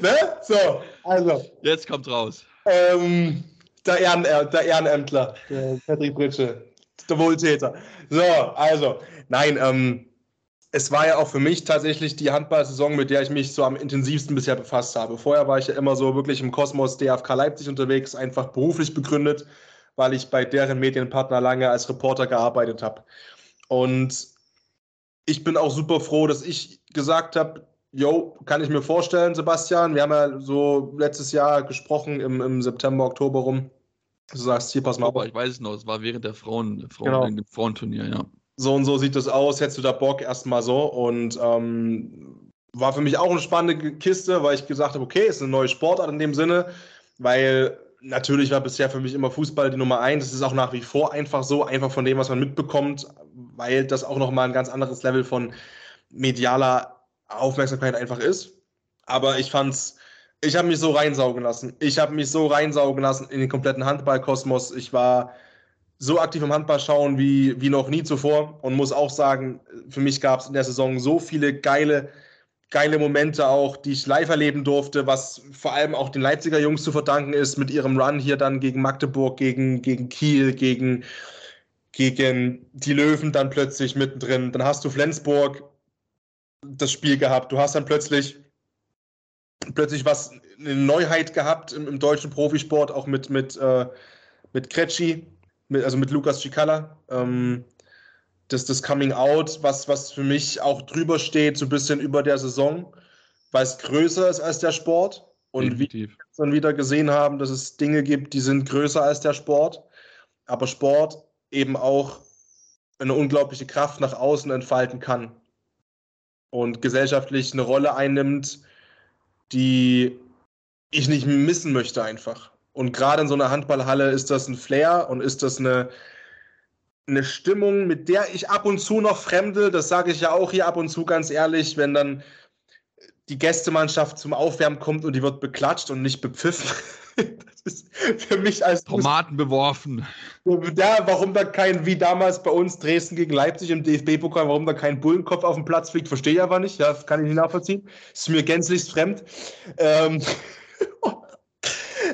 ne? So, also. Jetzt kommt raus. Ähm, der, Ehren, der Ehrenämtler, der Patrick Britsche, der Wohltäter. So, also, nein, ähm, es war ja auch für mich tatsächlich die Handball-Saison, mit der ich mich so am intensivsten bisher befasst habe. Vorher war ich ja immer so wirklich im Kosmos DFK Leipzig unterwegs, einfach beruflich begründet, weil ich bei deren Medienpartner lange als Reporter gearbeitet habe. Und ich bin auch super froh, dass ich gesagt habe, Jo, kann ich mir vorstellen, Sebastian. Wir haben ja so letztes Jahr gesprochen im, im September, Oktober rum. Du sagst, hier pass mal auf. Ich weiß es noch, es war während der Frauen, Frauen genau. Frauenturnier, ja. So und so sieht das aus. Hättest du da Bock erstmal so? Und ähm, war für mich auch eine spannende Kiste, weil ich gesagt habe, okay, ist eine neue Sportart in dem Sinne, weil natürlich war bisher für mich immer Fußball die Nummer eins. Das ist auch nach wie vor einfach so, einfach von dem, was man mitbekommt, weil das auch nochmal ein ganz anderes Level von medialer Aufmerksamkeit einfach ist. Aber ich fand's, ich habe mich so reinsaugen lassen. Ich habe mich so reinsaugen lassen in den kompletten Handballkosmos. Ich war so aktiv im Handball schauen wie, wie noch nie zuvor und muss auch sagen, für mich gab es in der Saison so viele geile, geile Momente auch, die ich live erleben durfte, was vor allem auch den Leipziger Jungs zu verdanken ist mit ihrem Run hier dann gegen Magdeburg, gegen, gegen Kiel, gegen, gegen die Löwen dann plötzlich mittendrin. Dann hast du Flensburg, das Spiel gehabt. Du hast dann plötzlich plötzlich was eine Neuheit gehabt im, im deutschen Profisport, auch mit mit äh, mit Kretschi, mit, also mit Lukas Cicala. Ähm, das, das Coming Out, was, was für mich auch drüber steht, so ein bisschen über der Saison, weil es größer ist als der Sport. Und Definitiv. wie wir dann wieder gesehen haben, dass es Dinge gibt, die sind größer als der Sport. Aber Sport eben auch eine unglaubliche Kraft nach außen entfalten kann und gesellschaftlich eine Rolle einnimmt, die ich nicht missen möchte einfach. Und gerade in so einer Handballhalle ist das ein Flair und ist das eine, eine Stimmung, mit der ich ab und zu noch fremde. Das sage ich ja auch hier ab und zu ganz ehrlich, wenn dann die Gästemannschaft zum Aufwärmen kommt und die wird beklatscht und nicht bepfiffen. Das ist für mich als Tomaten beworfen. Ja, warum da kein, wie damals bei uns Dresden gegen Leipzig im DFB-Pokal, warum da kein Bullenkopf auf dem Platz fliegt, verstehe ich aber nicht. Ja, kann ich nicht nachvollziehen. Ist mir gänzlich fremd. Ähm,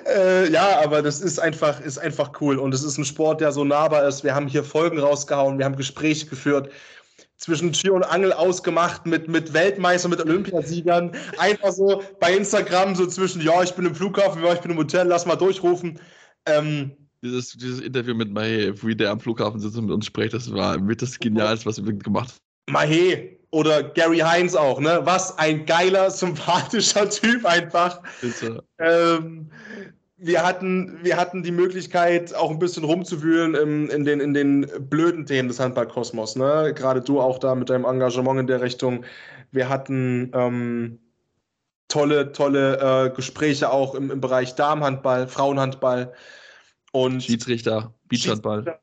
äh, ja, aber das ist einfach, ist einfach cool. Und es ist ein Sport, der so nahbar ist. Wir haben hier Folgen rausgehauen, wir haben Gespräche geführt zwischen Tür und Angel ausgemacht mit, mit Weltmeister, mit Olympiasiegern. Einfach so bei Instagram so zwischen, ja, ich bin im Flughafen, ja, ich bin im Hotel, lass mal durchrufen. Ähm, dieses, dieses Interview mit Mahe, wie der am Flughafen sitzt und mit uns spricht, das war mit das Genialste, was wir gemacht haben. Mahe oder Gary Heinz auch, ne? Was ein geiler, sympathischer Typ einfach. Ähm, wir hatten, wir hatten die Möglichkeit, auch ein bisschen rumzuwühlen im, in, den, in den blöden Themen des Handballkosmos. Ne? Gerade du auch da mit deinem Engagement in der Richtung. Wir hatten ähm, tolle, tolle äh, Gespräche auch im, im Bereich Damenhandball, Frauenhandball und Schiedsrichter, Beachhandball.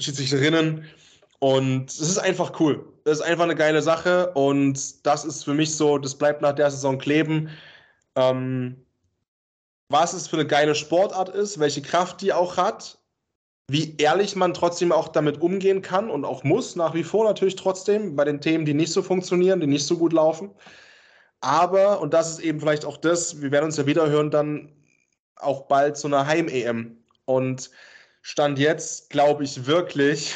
Schiedsrichterinnen. Und es ist einfach cool. Das ist einfach eine geile Sache und das ist für mich so, das bleibt nach der Saison kleben. Ähm, was es für eine geile Sportart ist, welche Kraft die auch hat, wie ehrlich man trotzdem auch damit umgehen kann und auch muss, nach wie vor natürlich trotzdem, bei den Themen, die nicht so funktionieren, die nicht so gut laufen. Aber, und das ist eben vielleicht auch das, wir werden uns ja wieder hören, dann auch bald zu einer Heim-EM. Und Stand jetzt glaube ich wirklich,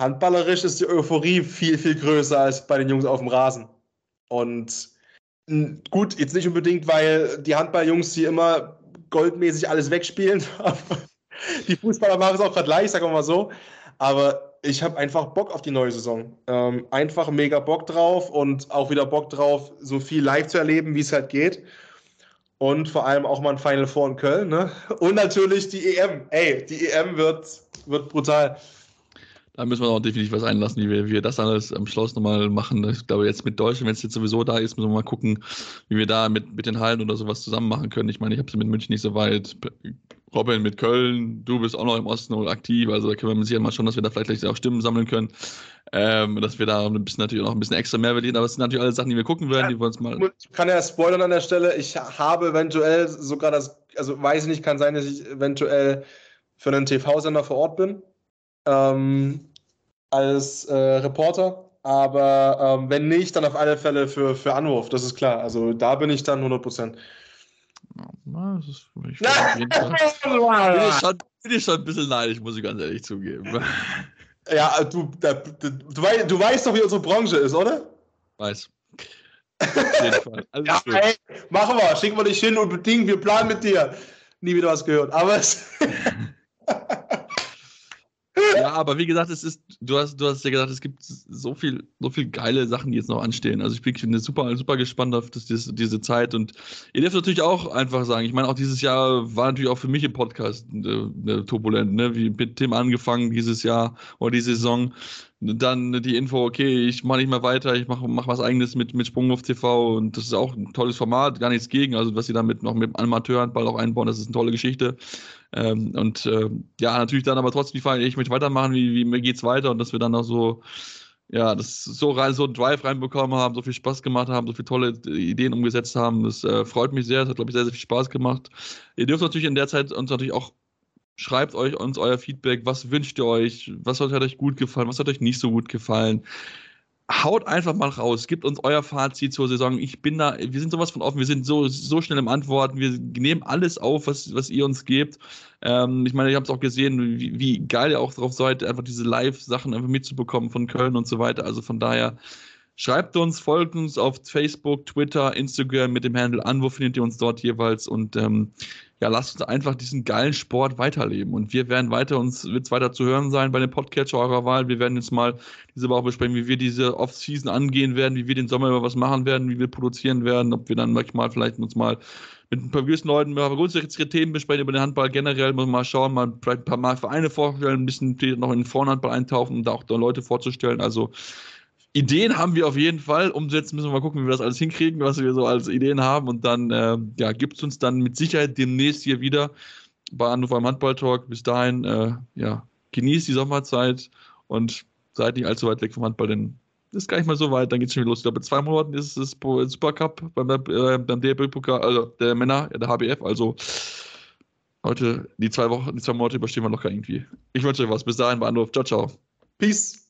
handballerisch ist die Euphorie viel, viel größer als bei den Jungs auf dem Rasen. Und Gut, jetzt nicht unbedingt, weil die Handballjungs hier immer goldmäßig alles wegspielen. die Fußballer machen es auch gerade leicht, sagen wir mal so. Aber ich habe einfach Bock auf die neue Saison. Ähm, einfach mega Bock drauf und auch wieder Bock drauf, so viel live zu erleben, wie es halt geht. Und vor allem auch mal ein Final Four in Köln. Ne? Und natürlich die EM. Ey, die EM wird, wird brutal. Da müssen wir auch definitiv was einlassen, wie wir, wie wir das alles am Schluss nochmal machen. Ich glaube, jetzt mit Deutschland, wenn es jetzt sowieso da ist, müssen wir mal gucken, wie wir da mit, mit den Hallen oder sowas zusammen machen können. Ich meine, ich habe es mit München nicht so weit. Robin mit Köln, du bist auch noch im Osten aktiv, also da können wir sicher mal schon, dass wir da vielleicht auch Stimmen sammeln können, ähm, dass wir da ein bisschen natürlich auch ein bisschen extra mehr verdienen, aber es sind natürlich alle Sachen, die wir gucken werden, ja, die wir uns mal. Ich kann ja spoilern an der Stelle, ich habe eventuell sogar das, also weiß ich nicht, kann sein, dass ich eventuell für einen TV-Sender vor Ort bin. Ähm, als äh, Reporter. Aber ähm, wenn nicht, dann auf alle Fälle für, für Anruf, das ist klar. Also da bin ich dann 100 Prozent. Das ist, ich bin, ich schon, bin ich schon ein bisschen neidisch, muss ich ganz ehrlich zugeben. Ja, du, da, du, du, weißt, du weißt doch, wie unsere Branche ist, oder? Weiß. Auf jeden Fall. ja, ey, machen wir, schicken wir dich hin und bedingen, wir planen mit dir. Nie wieder was gehört. Aber es. ja, aber wie gesagt, es ist, du hast, du hast ja gesagt, es gibt so viel, so viel geile Sachen, die jetzt noch anstehen. Also ich bin super, super gespannt auf das, diese, diese Zeit und ihr dürft natürlich auch einfach sagen, ich meine, auch dieses Jahr war natürlich auch für mich im Podcast äh, äh turbulent, ne? Wie mit Tim angefangen dieses Jahr oder die Saison. Dann die Info, okay, ich mache nicht mehr weiter, ich mache mach was eigenes mit, mit Sprungwurf TV und das ist auch ein tolles Format, gar nichts gegen. Also, was sie damit noch mit Amateurhandball auch einbauen, das ist eine tolle Geschichte. Ähm, und äh, ja, natürlich dann aber trotzdem die Frage, ich möchte weitermachen, wie, wie geht's weiter und dass wir dann auch so, ja, das so rein, so einen Drive reinbekommen haben, so viel Spaß gemacht haben, so viele tolle Ideen umgesetzt haben. Das äh, freut mich sehr, das hat, glaube ich, sehr, sehr viel Spaß gemacht. Ihr dürft natürlich in der Zeit uns natürlich auch schreibt euch uns euer Feedback, was wünscht ihr euch, was hat euch gut gefallen, was hat euch nicht so gut gefallen? Haut einfach mal raus, gebt uns euer Fazit zur Saison. Ich bin da, wir sind sowas von offen, wir sind so, so schnell im Antworten, wir nehmen alles auf, was, was ihr uns gebt. Ähm, ich meine, ihr habt es auch gesehen, wie, wie, geil ihr auch drauf seid, einfach diese Live-Sachen einfach mitzubekommen von Köln und so weiter. Also von daher, schreibt uns, folgt uns auf Facebook, Twitter, Instagram mit dem Handle an, wo findet ihr uns dort jeweils und ähm, ja, lasst uns einfach diesen geilen Sport weiterleben. Und wir werden weiter, uns wird es weiter zu hören sein bei den Podcatcher eurer Wahl. Wir werden jetzt mal diese Woche besprechen, wie wir diese Off-Season angehen werden, wie wir den Sommer über was machen werden, wie wir produzieren werden, ob wir dann manchmal vielleicht uns mal mit ein paar gewissen Leuten mal grundsätzliche Themen besprechen über den Handball generell, muss mal schauen, mal vielleicht ein paar Mal Vereine vorstellen, ein bisschen noch in den Vorhandball eintauchen, um da auch da Leute vorzustellen. Also Ideen haben wir auf jeden Fall. Umsetzen müssen wir mal gucken, wie wir das alles hinkriegen, was wir so als Ideen haben. Und dann äh, ja, gibt es uns dann mit Sicherheit demnächst hier wieder bei Hannover im Handball-Talk. Bis dahin, äh, ja, genießt die Sommerzeit und seid nicht allzu weit weg vom Handball, denn das ist gar nicht mal so weit, dann geht es schon wieder los. Ich glaube, in zwei Monaten ist es das Supercup beim, äh, beim DFB-Pokal, also der Männer, der HBF, also heute, die zwei Wochen, die zwei Monate überstehen wir locker irgendwie. Ich wünsche euch was. Bis dahin, war Anruf. Ciao, ciao. Peace.